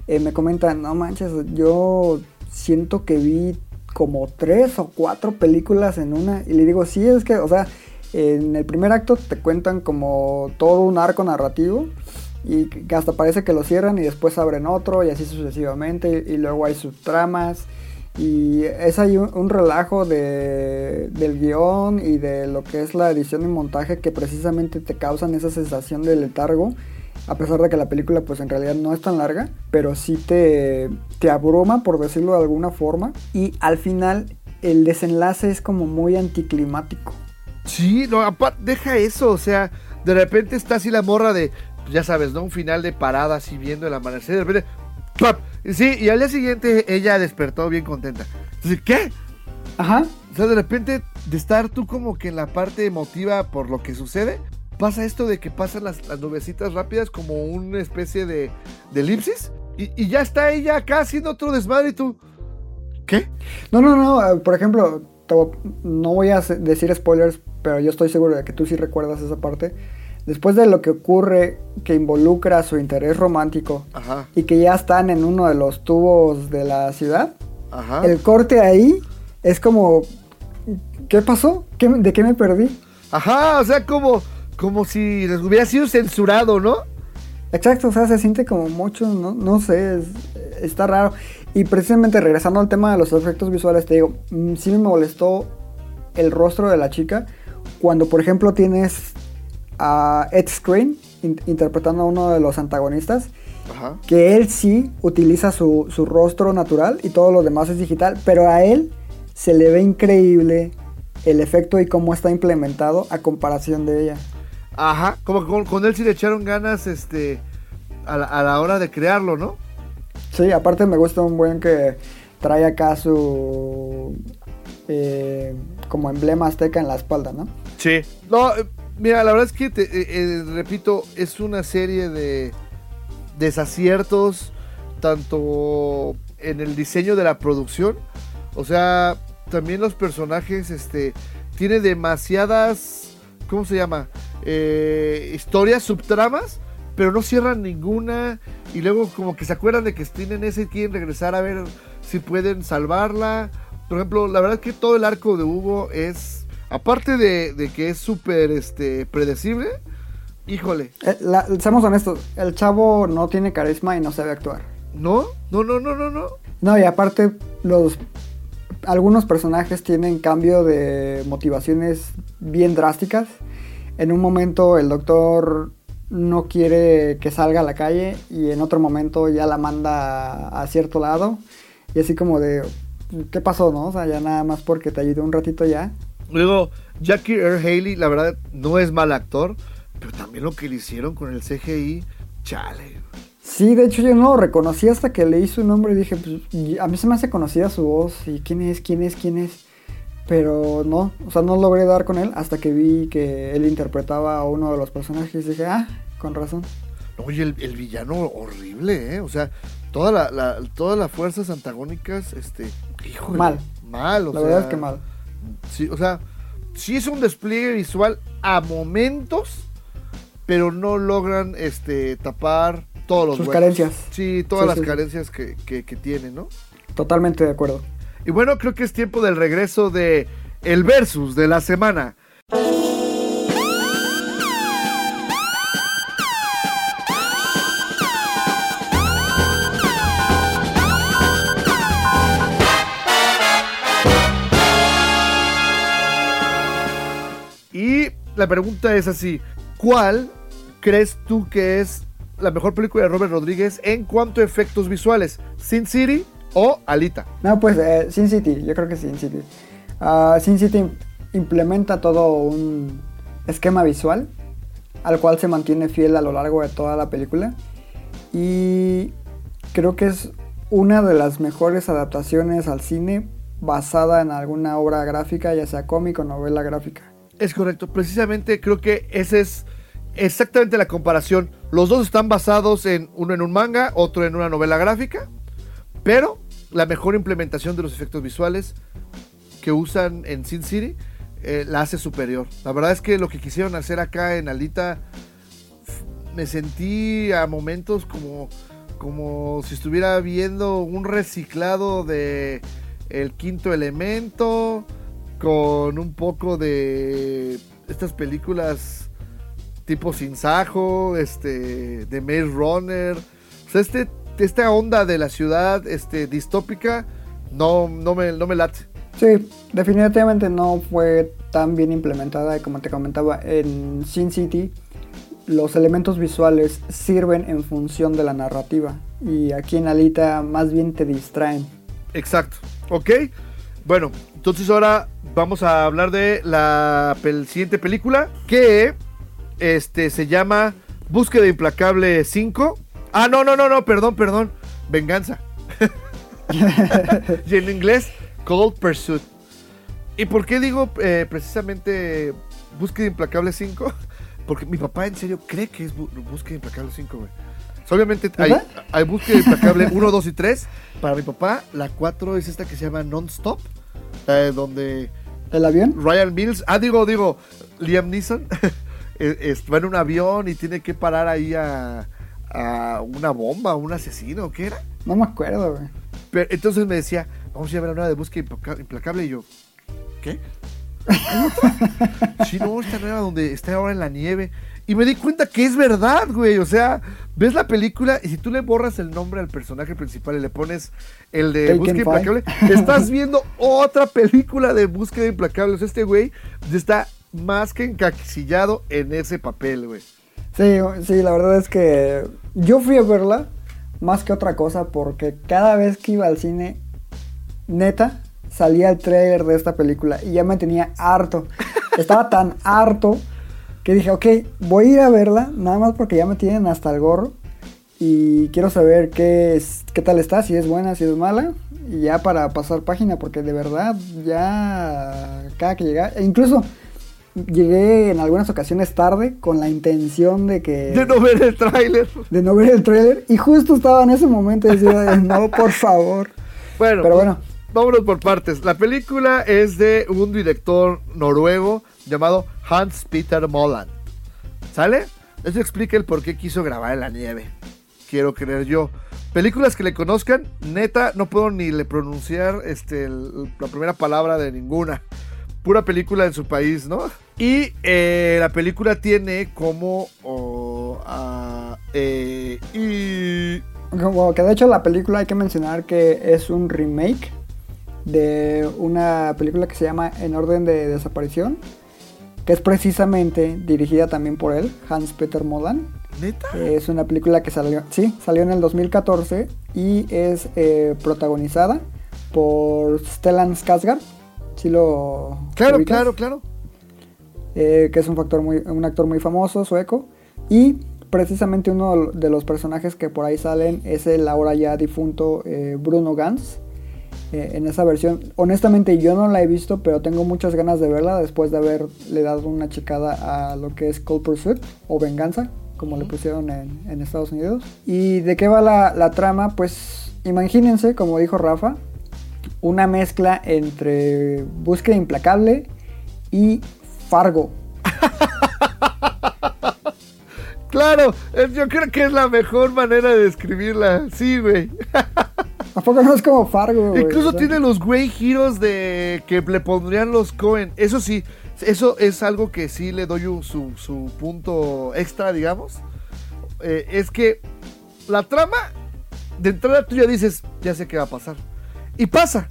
eh, me comentan, no manches, yo siento que vi como tres o cuatro películas en una. Y le digo, sí, es que, o sea, en el primer acto te cuentan como todo un arco narrativo. Y hasta parece que lo cierran y después abren otro y así sucesivamente. Y luego hay subtramas. Y es ahí un, relajo de, del guion y de lo que es la edición y montaje que precisamente te causan esa sensación de letargo a pesar de que la película pues en realidad no es tan larga, pero sí te, te abruma por decirlo de alguna forma y al final el desenlace es como muy anticlimático. Sí, no, deja eso, o sea, de repente está así la morra de, ya sabes, ¿no? Un final de parada así viendo el amanecer, de repente, ¡pap! Sí, y al día siguiente ella despertó bien contenta. Entonces, ¿qué? Ajá. O sea, de repente, de estar tú como que en la parte emotiva por lo que sucede, pasa esto de que pasan las, las nubecitas rápidas como una especie de, de elipsis, y, y ya está ella acá haciendo otro desmadre y tú, ¿qué? No, no, no, eh, por ejemplo, te no voy a decir spoilers, pero yo estoy seguro de que tú sí recuerdas esa parte. Después de lo que ocurre que involucra su interés romántico Ajá, y que ya están en uno de los tubos de la ciudad, ajá. el corte ahí es como, ¿qué pasó? ¿Qué me- ¿De qué me perdí? Ajá, o sea, como, como si les hubiera sido censurado, ¿no? Exacto, o sea, se siente como mucho, no, no sé, es- está raro. Y precisamente regresando al tema de los efectos visuales, te digo, mm, sí me molestó el rostro de la chica cuando, por ejemplo, tienes a Ed Screen in- interpretando a uno de los antagonistas, Ajá. que él sí utiliza su, su rostro natural y todo lo demás es digital, pero a él se le ve increíble el efecto y cómo está implementado a comparación de ella. Ajá, como que con, con él sí le echaron ganas, este, a la, a la hora de crearlo, ¿no? Sí, aparte me gusta un buen que trae acá su eh, como emblema azteca en la espalda, ¿no? Sí. No, eh, mira, la verdad es que, te- eh, eh, repito, es una serie de desaciertos, tanto en el diseño de la producción, o sea, también los personajes, este, tiene demasiadas, ¿cómo se llama? Eh, historias, subtramas, pero no cierran ninguna, y luego como que se acuerdan de que tienen esa y quieren regresar a ver si pueden salvarla. Por ejemplo, la verdad es que todo el arco de Hugo es, aparte de, de que es súper este, predecible, híjole, Eh, la- seamos honestos, el chavo no tiene carisma y no sabe actuar. ¿no? No, no, no, no, no. No, y aparte los algunos personajes tienen cambio de motivaciones bien drásticas. En un momento el doctor no quiere que salga a la calle y en otro momento ya la manda a, a cierto lado. Y así como de, ¿qué pasó, no? O sea, ya nada más porque te ayudé un ratito ya. Luego, Jackie Earl Haley, la verdad, no es mal actor, pero también lo que le hicieron con el CGI, chale. Sí, de hecho yo no lo reconocí hasta que leí su nombre y dije, pues, a mí se me hace conocida su voz y quién es, quién es, quién es. Pero no, o sea, no logré dar con él hasta que vi que él interpretaba a uno de los personajes y dije, ah, con razón. Oye, el, el villano horrible, ¿eh? O sea, toda la, la- todas las fuerzas antagónicas, este, híjole, Mal. Mal, o La sea. verdad es que mal. Sí, o sea, sí es un despliegue visual a momentos, pero no logran este tapar todos los Sus huecos. carencias. Sí, todas Sí, las sí, carencias que, que, que tiene, ¿no? Totalmente de acuerdo. Y bueno, creo que es tiempo del regreso de el versus de la semana. La pregunta es así, ¿cuál crees tú que es la mejor película de Robert Rodríguez en cuanto a efectos visuales? ¿Sin City o Alita? No, pues eh, Sin City, yo creo que Sin City. Ah, Sin City implementa todo un esquema visual al cual se mantiene fiel a lo largo de toda la película. Y creo que es una de las mejores adaptaciones al cine basada en alguna obra gráfica, ya sea cómic o novela gráfica. Es correcto, precisamente creo que esa es exactamente la comparación. Los dos están basados en uno en un manga, otro en una novela gráfica, pero la mejor implementación de los efectos visuales que usan en Sin City eh, la hace superior. La verdad es que lo que quisieron hacer acá en Alita me sentí a momentos como como si estuviera viendo un reciclado de El Quinto Elemento con un poco de estas películas tipo Sin Sajo, este, de Maze Runner. O sea, este, esta onda de la ciudad este, distópica no, no, me, no me late. Sí, definitivamente no fue tan bien implementada como te comentaba en Sin City. los elementos visuales sirven en función de la narrativa. Y aquí en Alita más bien te distraen. Exacto. ¿Ok? Bueno, entonces ahora vamos a hablar de la siguiente película que este, se llama Búsqueda Implacable 5. Ah, no, no, no, no, perdón, perdón. Venganza. y en inglés, Cold Pursuit. ¿Y por qué digo eh, precisamente Búsqueda Implacable 5? Porque mi papá en serio cree que es Búsqueda Implacable 5, güey. Obviamente hay, hay Búsqueda Implacable 1, 2 y 3. Para mi papá, la 4 es esta que se llama Non-Stop. Eh, donde ¿El avión? Ryan Mills, ah, digo, digo, Liam Neeson eh, va en un avión y tiene que parar ahí a, a una bomba, un asesino, ¿qué era? No me acuerdo, güey. Pero, entonces me decía, vamos a ir a ver la nueva de Búsqueda Implaca- Implacable. Y yo, ¿qué? Sí, no, esta nueva donde está ahora en la nieve. Y me di cuenta que es verdad, güey. O sea, ves la película y si tú le borras el nombre al personaje principal y le pones el de Taken Búsqueda. Implacable, estás viendo otra película de Búsqueda Implacable. O sea, este güey está más que encasillado en ese papel, güey. Sí, sí, la verdad es que yo fui a verla más que otra cosa porque cada vez que iba al cine, neta, salía el trailer de esta película y ya me tenía harto. Estaba tan harto que dije, ok, voy a ir a verla, nada más porque ya me tienen hasta el gorro y quiero saber qué, es, qué tal está, si es buena, si es mala, y ya para pasar página, porque de verdad ya cada que llegaba, e incluso llegué en algunas ocasiones tarde con la intención de que De no ver el tráiler. de no ver el trailer y justo estaba en ese momento y decía, no, por favor. Bueno, Pero bueno. vámonos por partes. La película es de un director noruego llamado Hans Peter Moland. ¿Sale? Eso explica el por qué quiso grabar en la nieve. Quiero creer yo. Películas que le conozcan, neta, no puedo ni le pronunciar este, la primera palabra de ninguna. Pura película en su país, ¿no? Y eh, la película tiene como... oh, eh, y Como que de hecho la película hay que mencionar que es un remake de una película que se llama En orden de desaparición, que es precisamente dirigida también por él, Hans Peter Moland. ¿Neta? Es una película que salió, sí, salió en el 2014 y es eh, protagonizada por Stellan Skarsgård. Sí lo Claro, ubicas? claro, claro. eh, que es un, factor muy, un actor muy famoso, sueco. Y precisamente uno de los personajes que por ahí salen es el ahora ya difunto eh, Bruno Gans. Eh, en esa versión, honestamente yo no la he visto, pero tengo muchas ganas de verla después de haberle dado una checada a lo que es Cold Pursuit o Venganza, como le pusieron en, en Estados Unidos. ¿Y de qué va la, la trama? Pues imagínense, como dijo Rafa, una mezcla entre Búsqueda Implacable y Fargo. Claro, yo creo que es la mejor manera de describirla. Sí, güey. ¿A poco no es como Fargo? Incluso tiene los güey giros de que le pondrían los Cohen. Eso sí, eso es algo que sí le doy un- su, su punto extra, digamos. Eh, es que la trama, de entrada tú ya dices, ya sé qué va a pasar. Y pasa.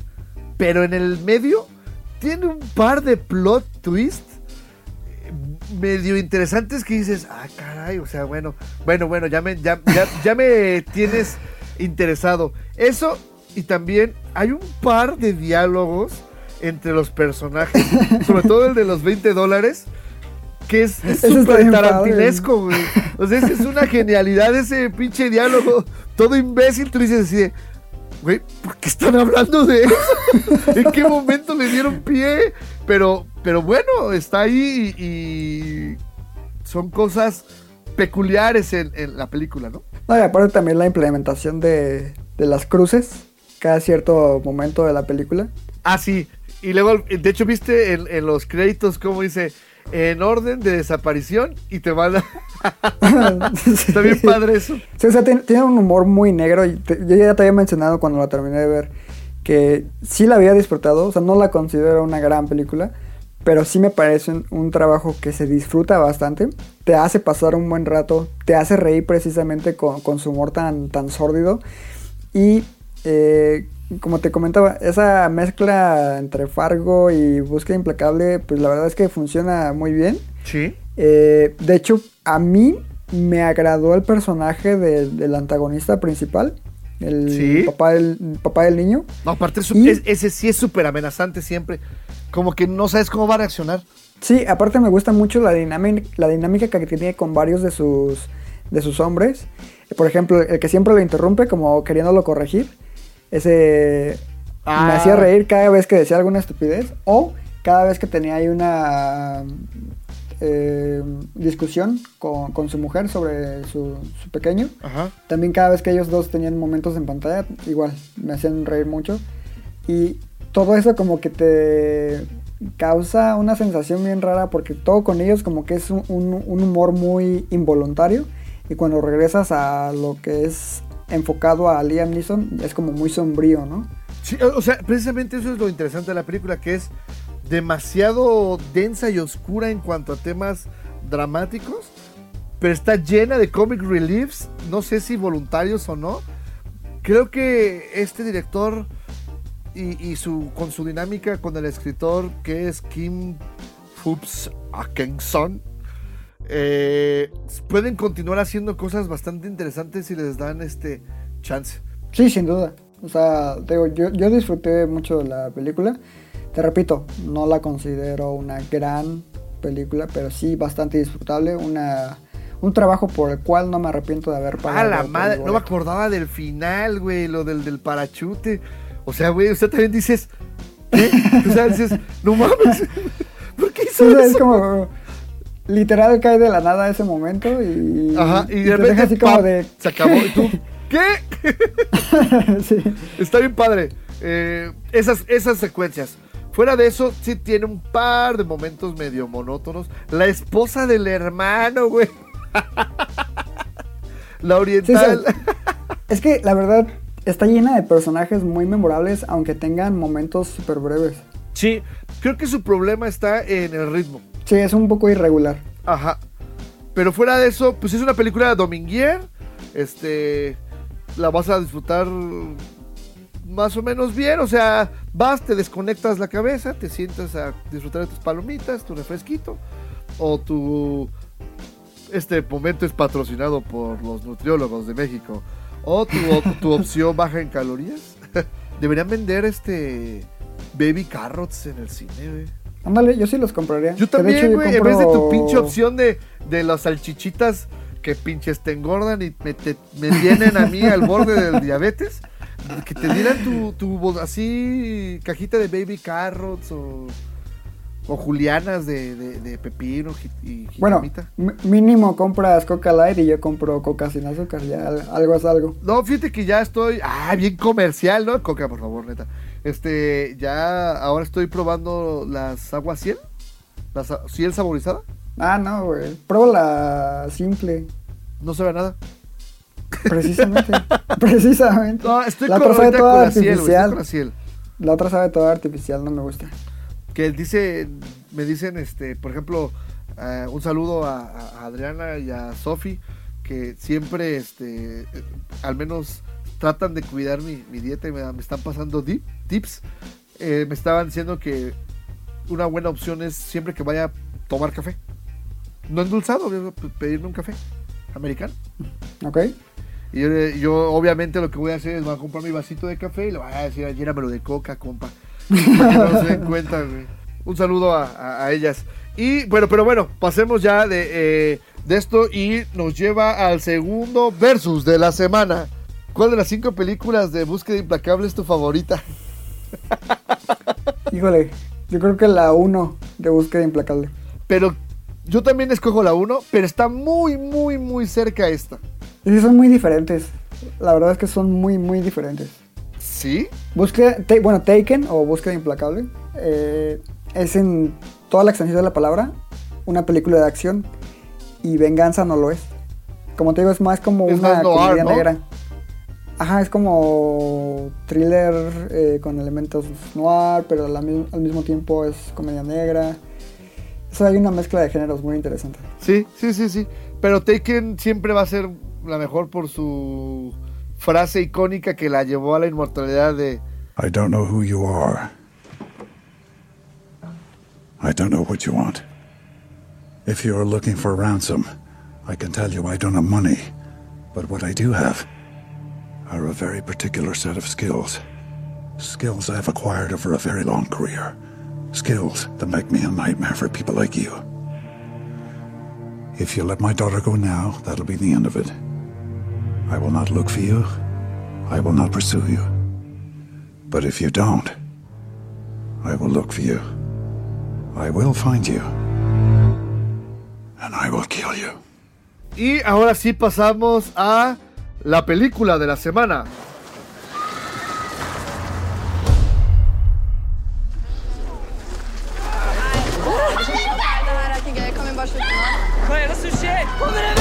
Pero en el medio tiene un par de plot twists eh, medio interesantes que dices, ah, caray, o sea, bueno, bueno, bueno, ya me, ya, ya, ya me tienes interesado. Eso, y también hay un par de diálogos entre los personajes, sobre todo el de los 20 dólares, que es súper tarantinesco, güey. O sea, esa es una genialidad ese pinche diálogo, todo imbécil, tú dices así de, güey, ¿por qué están hablando de eso? ¿En qué momento le dieron pie? Pero, pero bueno, está ahí y, y son cosas peculiares en, en la película, ¿no? No, y aparte también la implementación de, de las cruces cada cierto momento de la película. Ah, sí. Y luego, de hecho, viste en, en los créditos cómo dice en orden de desaparición y te van a... Está bien padre eso. Sí, o sea, tiene, tiene un humor muy negro. Y te- yo ya te había mencionado cuando la terminé de ver que sí la había disfrutado. O sea, no la considero una gran película. Pero sí me parece un, trabajo que se disfruta bastante. Te hace pasar un buen rato. Te hace reír precisamente con, con su humor tan, tan sórdido. Y eh, como te comentaba, esa mezcla entre Fargo y Búsqueda Implacable, pues la verdad es que funciona muy bien. Sí. Eh, de hecho, a mí me agradó el personaje del, del antagonista principal, el Sí. papá, del, papá del niño. No, aparte, Y- es- ese sí es súper amenazante siempre. Como que no sabes cómo va a reaccionar. Sí, aparte me gusta mucho la dinámica, la dinámica que tiene con varios de sus, de sus hombres. Por ejemplo, el que siempre lo interrumpe como queriéndolo corregir. Ese me Ah. hacía reír cada vez que decía alguna estupidez. O cada vez que tenía ahí una eh, discusión con, con su mujer sobre su, su pequeño. Ajá. También cada vez que ellos dos tenían momentos en pantalla, igual me hacían reír mucho. Y todo eso como que te causa una sensación bien rara porque todo con ellos como que es un, un- humor muy involuntario. Y cuando regresas a lo que es enfocado a Liam Neeson, es como muy sombrío, ¿no? Sí, o sea, precisamente eso es lo interesante de la película, que es demasiado densa y oscura en cuanto a temas dramáticos, pero está llena de comic reliefs, no sé si voluntarios o no. Creo que este director y, y su, con su dinámica con el escritor que es Kim Phoops Atkinson, eh, pueden continuar haciendo cosas bastante interesantes si les dan este chance. Sí, sin duda. O sea, digo, yo, yo disfruté mucho de la película. Te repito, no la considero una gran película, pero sí bastante disfrutable. Una, un trabajo por el cual no me arrepiento de haber pagado. la por el madre, no me acordaba del final, güey, lo del, del parachute. O sea, güey, usted también dices, ¿qué? O sea, dices, no mames, ¿por qué Sí, hizo es eso? como. Literal cae de la nada ese momento y. Ajá, y y de te deja repente así como ¡pam! de. se acabó. ¿Y tú qué? sí. Está bien padre. Eh, esas, esas secuencias. Fuera de eso, sí tiene un par de momentos medio monótonos. La esposa del hermano, güey. La oriental. Sí, Es que la verdad está llena de personajes muy memorables, aunque tengan momentos súper breves. Sí, creo que su problema está en el ritmo. Sí, es un poco irregular. Ajá. Pero fuera de eso, pues es una película dominguier. Este. La vas a disfrutar más o menos bien. O sea, vas, te desconectas la cabeza, te sientas a disfrutar de tus palomitas, tu refresquito. O tu. Este momento es patrocinado por los nutriólogos de México. O tu, tu opción baja en calorías. Deberían vender este. Baby carrots en el cine, güey. Ándale, yo sí los compraría. Yo también, güey. En vez de tu pinche opción de, de las salchichitas que pinches te engordan y me, te- me tienen a mí al borde del diabetes, que te dieran tu, tu así cajita de baby carrots o, o julianas de, de, de pepino y Bueno, jitomita. m- mínimo compras Coca Light y yo compro Coca sin azúcar. Ya al- algo es algo. No, fíjate que ya estoy. Ah, bien comercial, ¿no? Coca, por favor, neta. Este, ya ahora estoy probando las aguas ciel. Las a- ciel saborizada. Ah, no, güey. Prueba la simple. No sabe a nada. Precisamente. Precisamente. No, estoy la con, otra sabe toda ciel, artificial. La otra sabe toda artificial, no me gusta. Que dice, me dicen, este, por ejemplo, eh, un saludo a, a Adriana y a Sofi, que siempre, este, eh, al menos tratan de cuidar mi, mi dieta y me, me están pasando dip- tips. Eh, me estaban diciendo que una buena opción es siempre que vaya a tomar café. No endulzado, obvio, p- pedirme un café americano. ¿Ok? Y yo, obviamente lo que voy a hacer es voy a comprar mi vasito de café y le voy a decir, llénamelo de coca, compa. Para que no se den cuenta, güey. Un saludo a, a- a ellas. Y bueno, pero bueno, pasemos ya de, eh, de esto y nos lleva al segundo versus de la semana. ¿Cuál de las cinco películas de Búsqueda Implacable es tu favorita? Híjole, yo creo que la 1 de búsqueda implacable. Pero yo también escojo la uno, pero está muy, muy, muy cerca esta. Y sí son muy diferentes. La verdad es que son muy, muy diferentes. ¿Sí? Búsqueda, bueno, Taken o Búsqueda Implacable eh, es en toda la extensión de la palabra una película de acción y Venganza no lo es. Como te digo, es más como Es una más noir, comedia ¿no? negra. Ajá, es como thriller eh, con elementos noir, pero a la mi- al mismo tiempo es comedia negra. O sea, hay una mezcla de géneros muy interesante. Sí, sí, sí, sí. Pero Taken siempre va a ser la mejor por su frase icónica que la llevó a la inmortalidad de I don't know who you are. I don't know what you want. If you are looking for ransom, I can tell you I don't have money, but what I do have are a very particular set of skills. Skills I've acquired over a very long career. Skills that make me a nightmare for people like you. If you let my daughter go now, that'll be the end of it. I will not look for you. I will not pursue you. But if you don't, I will look for you. I will find you. And I will kill you. Y ahora sí pasamos a la película de la semana. Hva er det som skjer? Kom dere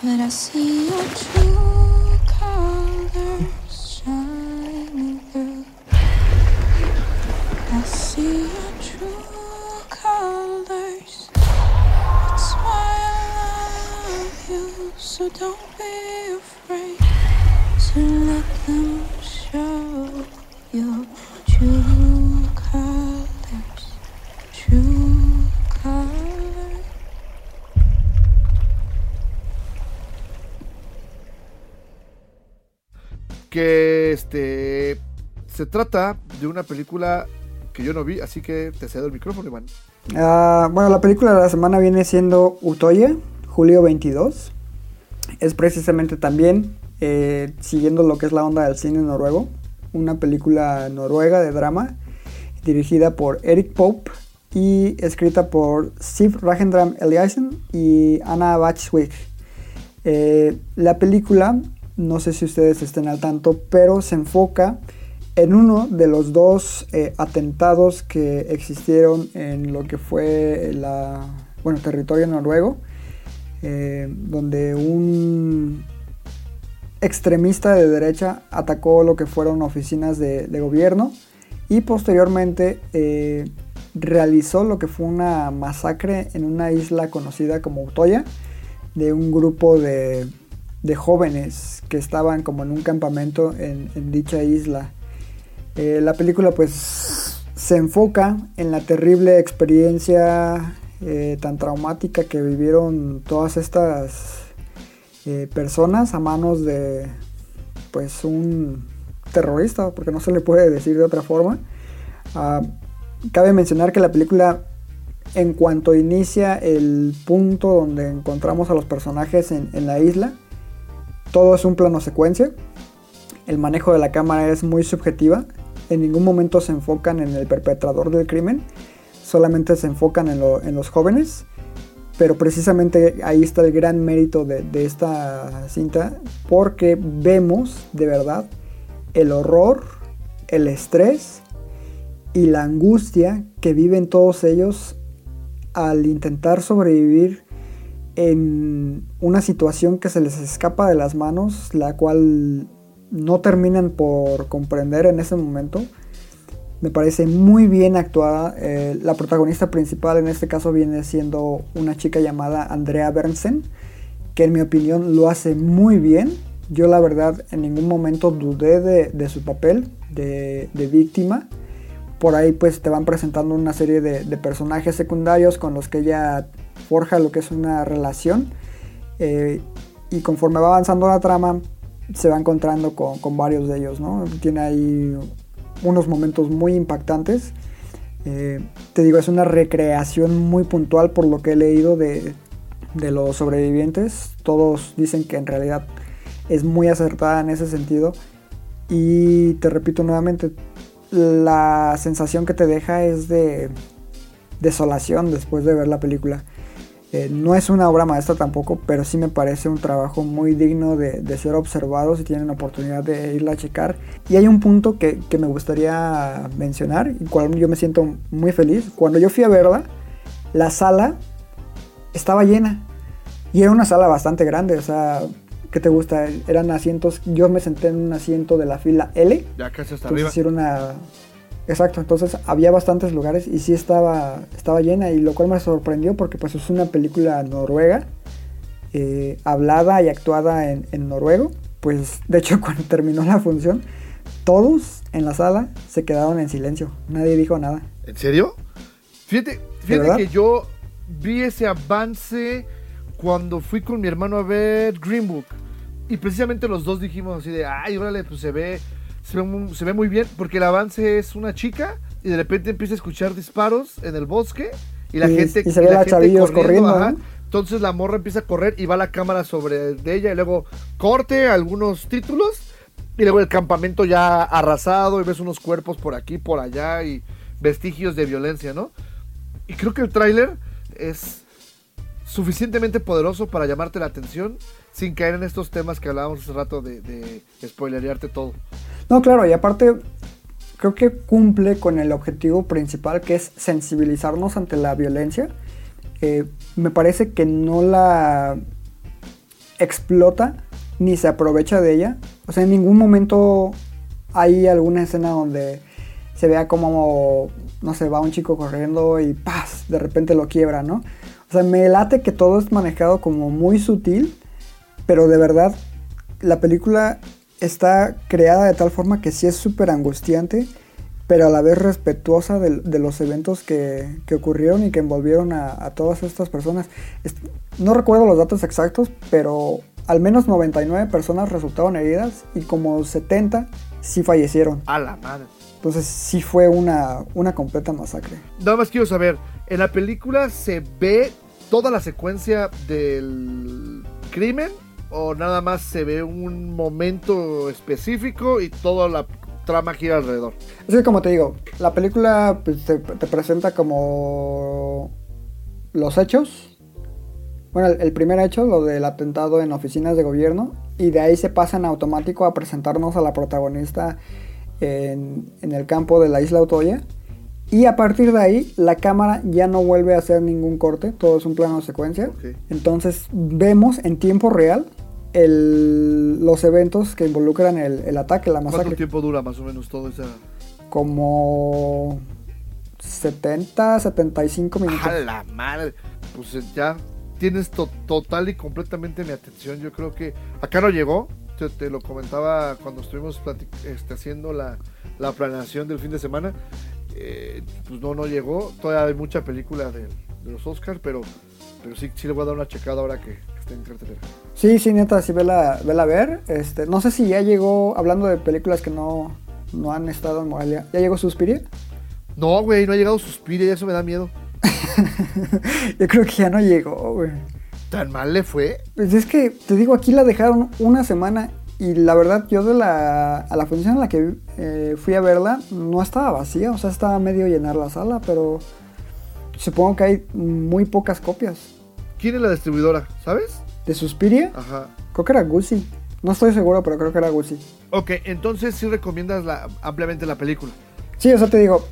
But I see your true colors shining through. I see your true colors. That's why I love you. So don't be afraid to trata de una película que yo no vi, así que te cedo el micrófono, Iván. Ah, bueno, la película de la semana viene siendo Utoya, julio 22. Es precisamente también eh, siguiendo lo que es la onda del cine noruego. Una película noruega de drama dirigida por Eric Pope y escrita por Siv Ragendram Eliassen y Anna Bachwick. Eh, la película, no sé si ustedes estén al tanto, pero se enfoca en uno de los dos eh, atentados que existieron en lo que fue la, bueno, territorio noruego, eh, donde un extremista de derecha atacó lo que fueron oficinas de, gobierno y posteriormente eh, realizó lo que fue una masacre en una isla conocida como Utoya de un grupo de, de jóvenes que estaban como en un campamento en, en dicha isla. Eh, la película pues se enfoca en la terrible experiencia eh, tan traumática que vivieron todas estas eh, personas a manos de pues un terrorista, porque no se le puede decir de otra forma. Ah, cabe mencionar que la película en cuanto inicia el punto donde encontramos a los personajes en, en la isla, todo es un plano secuencia. El manejo de la cámara es muy subjetiva. En ningún momento se enfocan en el perpetrador del crimen. Solamente se enfocan en, lo- en los jóvenes. Pero precisamente ahí está el gran mérito de esta cinta. Porque vemos de verdad el horror, el estrés y la angustia que viven todos ellos al intentar sobrevivir en una situación que se les escapa de las manos, la cual no terminan por comprender en ese momento. Me parece muy bien actuada. Eh, la protagonista principal en este caso viene siendo una chica llamada Andrea Bernsen, que en mi opinión lo hace muy bien. Yo la verdad en ningún momento dudé de, de su papel de, víctima. Por ahí pues te van presentando una serie de, de personajes secundarios con los que ella forja lo que es una relación. Eh, y conforme va avanzando la trama, se va encontrando con, con varios de ellos, ¿no? Tiene ahí unos momentos muy impactantes. Eh, te digo, es una recreación muy puntual por lo que he leído de, de los sobrevivientes. Todos dicen que en realidad es muy acertada en ese sentido. Y te repito nuevamente, la sensación que te deja es de desolación después de ver la película. Eh, no es una obra maestra tampoco, pero sí me parece un trabajo muy digno de, de ser observado si tienen la oportunidad de irla a checar. Y hay un punto que, que me gustaría mencionar, y cual yo me siento muy feliz. Cuando yo fui a verla, la sala estaba llena. Y era una sala bastante grande, o sea, ¿qué te gusta? Eran asientos, yo me senté en un asiento de la fila L. Ya casi hasta arriba. era una... Exacto, entonces había bastantes lugares y sí estaba, estaba llena y lo cual me sorprendió porque pues es una película noruega, eh, hablada y actuada en, en noruego. Pues de hecho cuando terminó la función todos en la sala se quedaron en silencio. Nadie dijo nada. ¿En serio? Fíjate, fíjate que yo vi ese avance cuando fui con mi hermano a ver Green Book. Y precisamente los dos dijimos así de, ay, órale, pues se ve, se ve, muy, se ve muy bien, porque el avance es una chica y de repente empieza a escuchar disparos en el bosque y la Y- gente y se ve la a gente corriendo, ¿no? Entonces la morra empieza a correr y va la cámara sobre de ella y luego corte algunos títulos y luego el campamento ya arrasado y ves unos cuerpos por aquí, por allá y vestigios de violencia, ¿no? Y creo que el tráiler es suficientemente poderoso para llamarte la atención sin caer en estos temas que hablábamos hace rato de, de spoilerearte todo. No, claro, y aparte creo que cumple con el objetivo principal que es sensibilizarnos ante la violencia. Eh, me parece que no la explota ni se aprovecha de ella. O sea, en ningún momento hay alguna escena donde se vea como, no sé, va un chico corriendo y ¡paz! De repente lo quiebra, ¿no? O sea, me late que todo es manejado como muy sutil, pero de verdad la película está creada de tal forma que sí es súper angustiante, pero a la vez respetuosa de, de los eventos que, que ocurrieron y que envolvieron a, a todas estas personas. No recuerdo los datos exactos, pero al menos 99 personas resultaron heridas y como 70 sí fallecieron. A la madre. Entonces sí fue una, una completa masacre. Nada más quiero saber, ¿en la película se ve toda la secuencia del crimen o nada más se ve un momento específico y toda la trama gira alrededor? Es que como te digo, la película pues, te, te presenta como los hechos. Bueno, el, el primer hecho, lo del atentado en oficinas de gobierno, y de ahí se pasa en automático a presentarnos a la protagonista en, en el campo de la isla Otoya. Y a partir de ahí, la cámara ya no vuelve a hacer ningún corte, todo es un plano secuencia. Ok. Entonces vemos en tiempo real el- los eventos que involucran el, el ataque, la ¿Cuánto masacre. tiempo dura más o menos todo esa... como 70, 75 minutos. ¡A la madre! Pues eh, ya tienes to- total y completamente mi atención. Yo creo que acá no llegó. Te, te lo comentaba cuando estuvimos este, haciendo la, la planeación del fin de semana. Eh, pues no, no llegó. Todavía hay mucha película de, de los Oscars, pero, pero sí, sí le voy a dar una checada ahora que, en cartelera. Sí, sí, neta, sí, vela, vela a ver. Este, no sé si ya llegó, hablando de películas que no, no han estado en Morelia, ¿ya llegó Suspiria? No, güey, no ha llegado Suspiria y eso me da miedo. Yo creo que ya no llegó, güey. ¿Tan mal le fue? Pues es que, te digo, aquí la dejaron una semana y la verdad yo de la, a la función en la que eh, fui a verla no estaba vacía, o sea, estaba medio llenar la sala, pero supongo que hay muy pocas copias. ¿Quién es la distribuidora? ¿Sabes? ¿De Suspiria? Ajá. Creo que era Gucci. No estoy seguro, pero creo que era Gucci. Ok, entonces sí recomiendas la, ampliamente la película. Sí, o sea, te digo,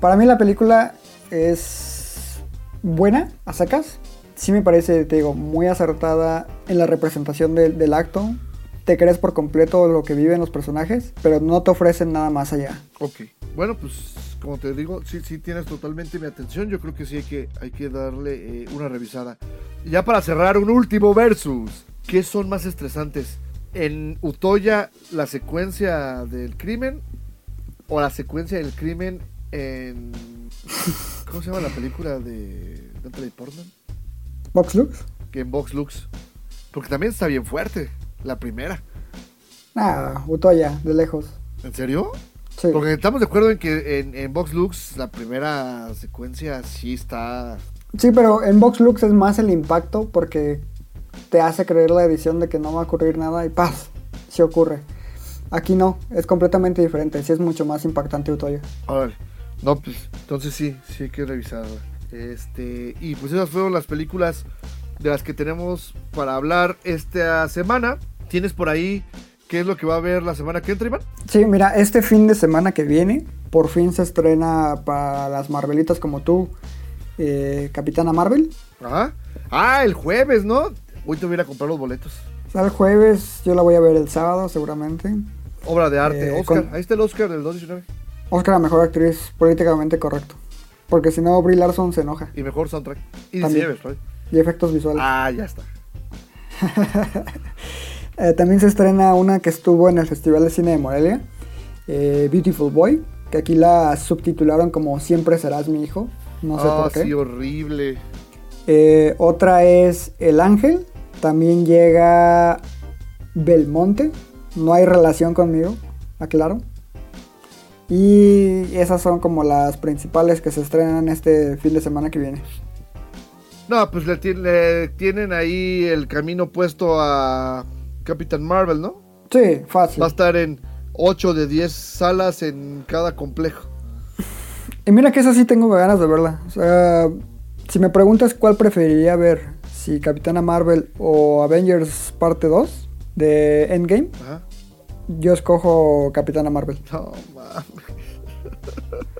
para mí la película es buena, a sacas. Sí me parece, te digo, muy acertada en la representación del acto. Te crees por completo lo que viven los personajes, pero no te ofrecen nada más allá. Ok. Bueno, pues como te digo, sí, sí tienes totalmente mi atención. Yo creo que sí hay que, hay que darle eh, una revisada. Y ya para cerrar, un último versus. ¿Qué son más estresantes? ¿En Utoya la secuencia del crimen o la secuencia del crimen en... ¿Cómo se llama la película de Natalie Portman? ¿Box Lux? Que en Vox Lux. Porque también está bien fuerte, la primera. Ah, Utoya, de lejos. ¿En serio? Sí. Porque estamos de acuerdo en que en, en Vox Lux la primera secuencia sí está. Sí, pero en Box Lux es más el impacto porque te hace creer la edición de que no va a ocurrir nada y ¡paz! Sí ocurre. Aquí no, es completamente diferente, sí es mucho más impactante Utoya. Órale. No, pues entonces sí, sí hay que revisarla. Este, y pues esas fueron las películas de las que tenemos para hablar esta semana. ¿Tienes por ahí qué es lo que va a haber la semana que entra, Iván? Sí, mira, este fin de semana que viene, por fin se estrena para las Marvelitas como tú, eh, Capitana Marvel. Ajá. Ah, el jueves, ¿no? Hoy te voy a ir a comprar los boletos. O sea, el jueves, yo la voy a ver el sábado seguramente. Obra de arte. Eh, Oscar. con- Ahí está el Oscar del 2019. Oscar, la mejor actriz políticamente correcto. Porque si no, Brie Larson se enoja. Y mejor soundtrack. Y También. Y efectos visuales. Ah, ya está. Eh, también se estrena una que estuvo en el Festival de Cine de Morelia. eh, Beautiful Boy, que aquí la subtitularon como Siempre serás mi hijo. No sé Ah, por qué. sí, horrible. Eh, otra es El Ángel. También llega Belmonte. No hay relación conmigo, aclaro. Y esas son como las principales que se estrenan este fin de semana que viene. No, pues le tienen ahí el camino puesto a Capitán Marvel, ¿no? Sí, fácil. Va a estar en 8 de 10 salas en cada complejo. Y mira que esa sí tengo ganas de verla. O sea, si me preguntas cuál preferiría ver, si Capitana Marvel o Avengers parte 2 de Endgame, Ajá. yo escojo Capitana Marvel. No mames.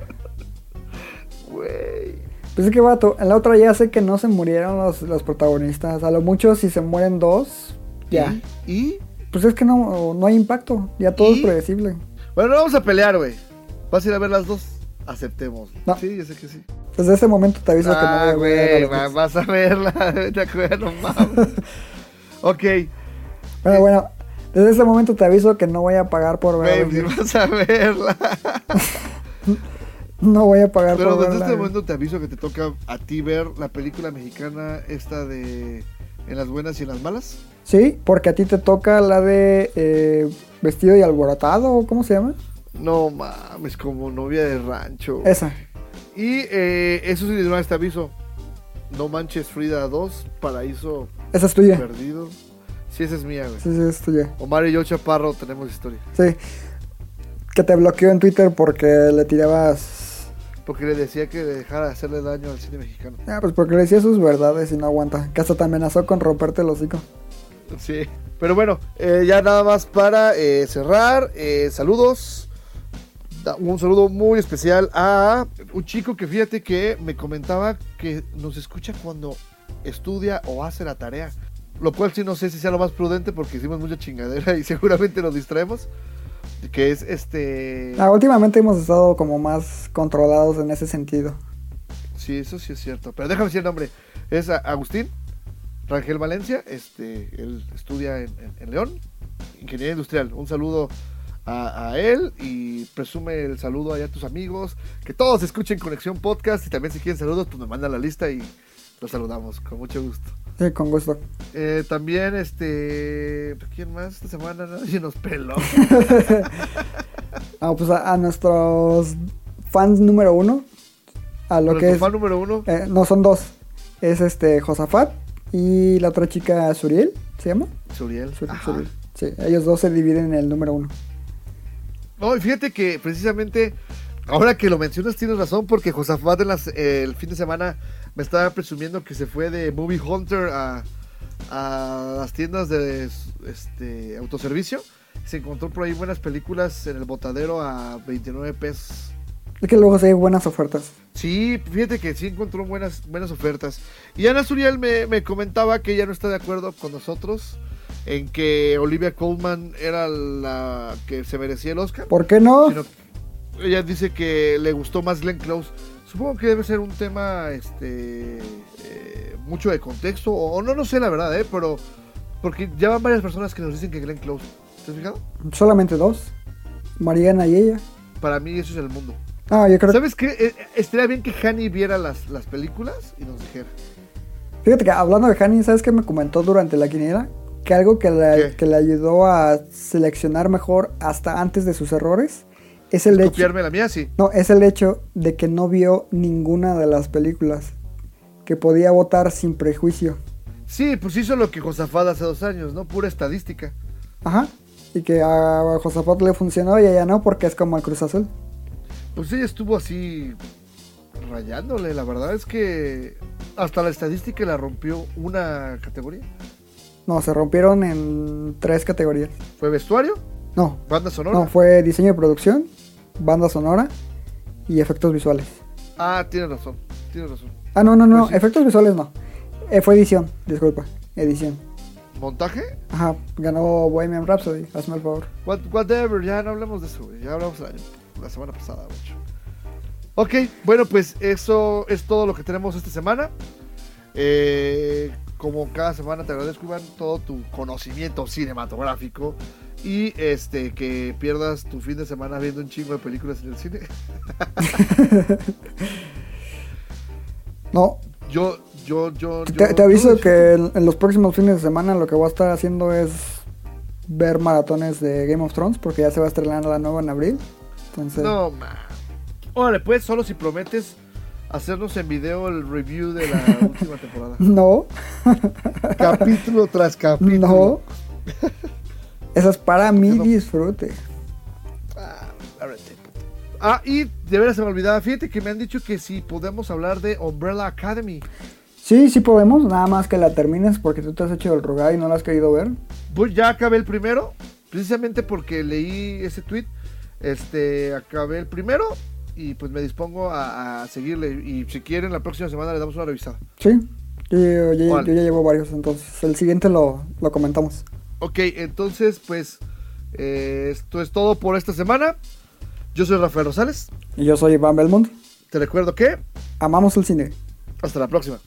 Güey. Pues es que vato, en la otra ya sé que no se murieron los, los protagonistas. A lo mucho si se mueren dos, ya. ¿Y? ¿Y? Pues es que no, no hay impacto, ya todo ¿Y? es predecible. Bueno, no vamos a pelear, güey. ¿Vas a ir a ver las dos? Aceptemos. No. Sí, yo sé que sí. Desde ese momento te aviso que no Ah, voy a ver a güey, vas a verla. Acuerdo, mames. ok, Bueno, bueno, desde ese momento te aviso que no voy a pagar por ver. güey, si vas a verla. No voy a pagar Pero por desde verla. este güey. momento te aviso que te toca a ti ver la película mexicana esta de En las buenas y en las malas. Sí, porque a ti te toca la de eh, vestido y alborotado, ¿cómo se llama? No mames, como novia de rancho. Esa. Y eh, eso sí, de una vez te aviso. No manches Frida 2, Paraíso Esa es tuya. Perdido. Sí, esa es mía, güey. Sí, sí, es tuya. Omar y yo, Chaparro, tenemos historia. Sí. Que te bloqueó en Twitter porque le tirabas. Porque le decía que dejara de hacerle daño al cine mexicano. Ah, pues porque le decía sus verdades y no aguanta. Que hasta te amenazó con romperte el hocico. Sí. Pero bueno, eh, ya nada más para eh, cerrar. eh, saludos. Un saludo muy especial a un chico que fíjate que me comentaba que nos escucha cuando estudia o hace la tarea. Lo cual sí no sé si sea lo más prudente porque hicimos mucha chingadera y seguramente nos distraemos. Que es este... Ah, últimamente hemos estado como más controlados en ese sentido. Sí, eso sí es cierto. Pero déjame decir el nombre. Es Agustín Rangel Valencia. Este, él estudia en, en- en León, ingeniería industrial. Un saludo a, a él y presume el saludo allá a tus amigos. Que todos escuchen Conexión Podcast y también si quieren saludos, pues me mandan la lista y los saludamos con mucho gusto. Sí, con gusto. Eh, también, este, ¿quién más esta semana? Nadie nos peló. Ah, pues a, a nuestros fans número uno. A lo que es. fan número uno. eh, no, son dos. Es este Josafat y la otra chica Suriel, ¿se llama? Suriel. Ajá. Suriel. Sí, ellos dos se dividen en el número uno. No, y fíjate que precisamente ahora que lo mencionas tienes razón porque Josafat en las- eh, el fin de semana me estaba presumiendo que se fue de Movie Hunter a, a las tiendas de este autoservicio. Se encontró por ahí buenas películas en el botadero a 29 pesos. Es que luego se hay buenas ofertas. Sí, fíjate que sí encontró buenas, buenas ofertas. Y Ana Suriel me, me comentaba que ella no está de acuerdo con nosotros en que Olivia Colman era la que se merecía el Oscar. ¿Por qué no? sino ella dice que le gustó más Glenn Close. Supongo que debe ser un tema este eh, mucho de contexto o, o no no sé la verdad, eh, pero porque ya van varias personas que nos dicen que Glenn Close. ¿Te has fijado? Solamente dos. Mariana y ella. Para mí eso es el mundo. Ah, yo creo ¿Sabes qué? Eh, estaría bien que Hani viera las, las películas y nos dijera. Fíjate que hablando de Hani, ¿sabes qué me comentó durante la quiniela? Que algo que le, que le ayudó a seleccionar mejor hasta antes de sus errores es el hecho. Copiarme la mía, sí. No, es el hecho de que no vio ninguna de las películas. Que podía votar sin prejuicio. Sí, pues hizo lo que Josafat hace dos años, ¿no? Pura estadística. Ajá. Y que a Josafat le funcionó y a ella no, porque es como el Cruz Azul. Pues ella estuvo así rayándole. La verdad es que hasta la estadística la rompió una categoría. No, se rompieron en tres categorías. ¿Fue vestuario? No, ¿Banda sonora? no, fue diseño de producción, banda sonora y efectos visuales. Ah, tienes razón. Tienes razón. Ah, no, no, no, Pues sí. efectos visuales no. Eh, fue edición, disculpa, edición. ¿Montaje? Ajá, ganó Bohemian Rhapsody, hazme el favor. What- whatever, ya no hablemos de eso. Ya hablamos año- la semana pasada, mucho. Ok, bueno, pues eso es todo lo que tenemos esta semana. Eh, como cada semana te agradezco, Iván, todo tu conocimiento cinematográfico Y este, que pierdas tu fin de semana viendo un chingo de películas en el cine. No, Yo, yo, yo. te, yo- te aviso yo- que en, en los próximos fines de semana lo que voy a estar haciendo es ver maratones de Game of Thrones porque ya se va a estrenar la nueva en abril. Entonces, No, man. Órale, pues, solo si prometes hacernos en video el review de la última temporada. no, capítulo tras capítulo. no. Eso es para mi no? disfrute. Puto. Ah, y de veras se me olvidaba. Fíjate que me han dicho que si podemos hablar de Umbrella Academy. Sí, sí podemos, nada más que la termines porque tú te has hecho el rogar y no la has querido ver. Pues ya acabé el primero, precisamente porque leí ese tweet. Este, acabé el primero y pues me dispongo a, a seguirle. Y si quieren, la próxima semana le damos una revisada. Sí, yo, yo- yo- ¿Cuál? yo ya llevo varios, entonces el siguiente lo, lo comentamos. Ok, entonces, pues, eh, esto es todo por esta semana. Yo soy Rafael Rosales. Y yo soy Iván Belmont. Te recuerdo que Amamos el cine. hasta la próxima.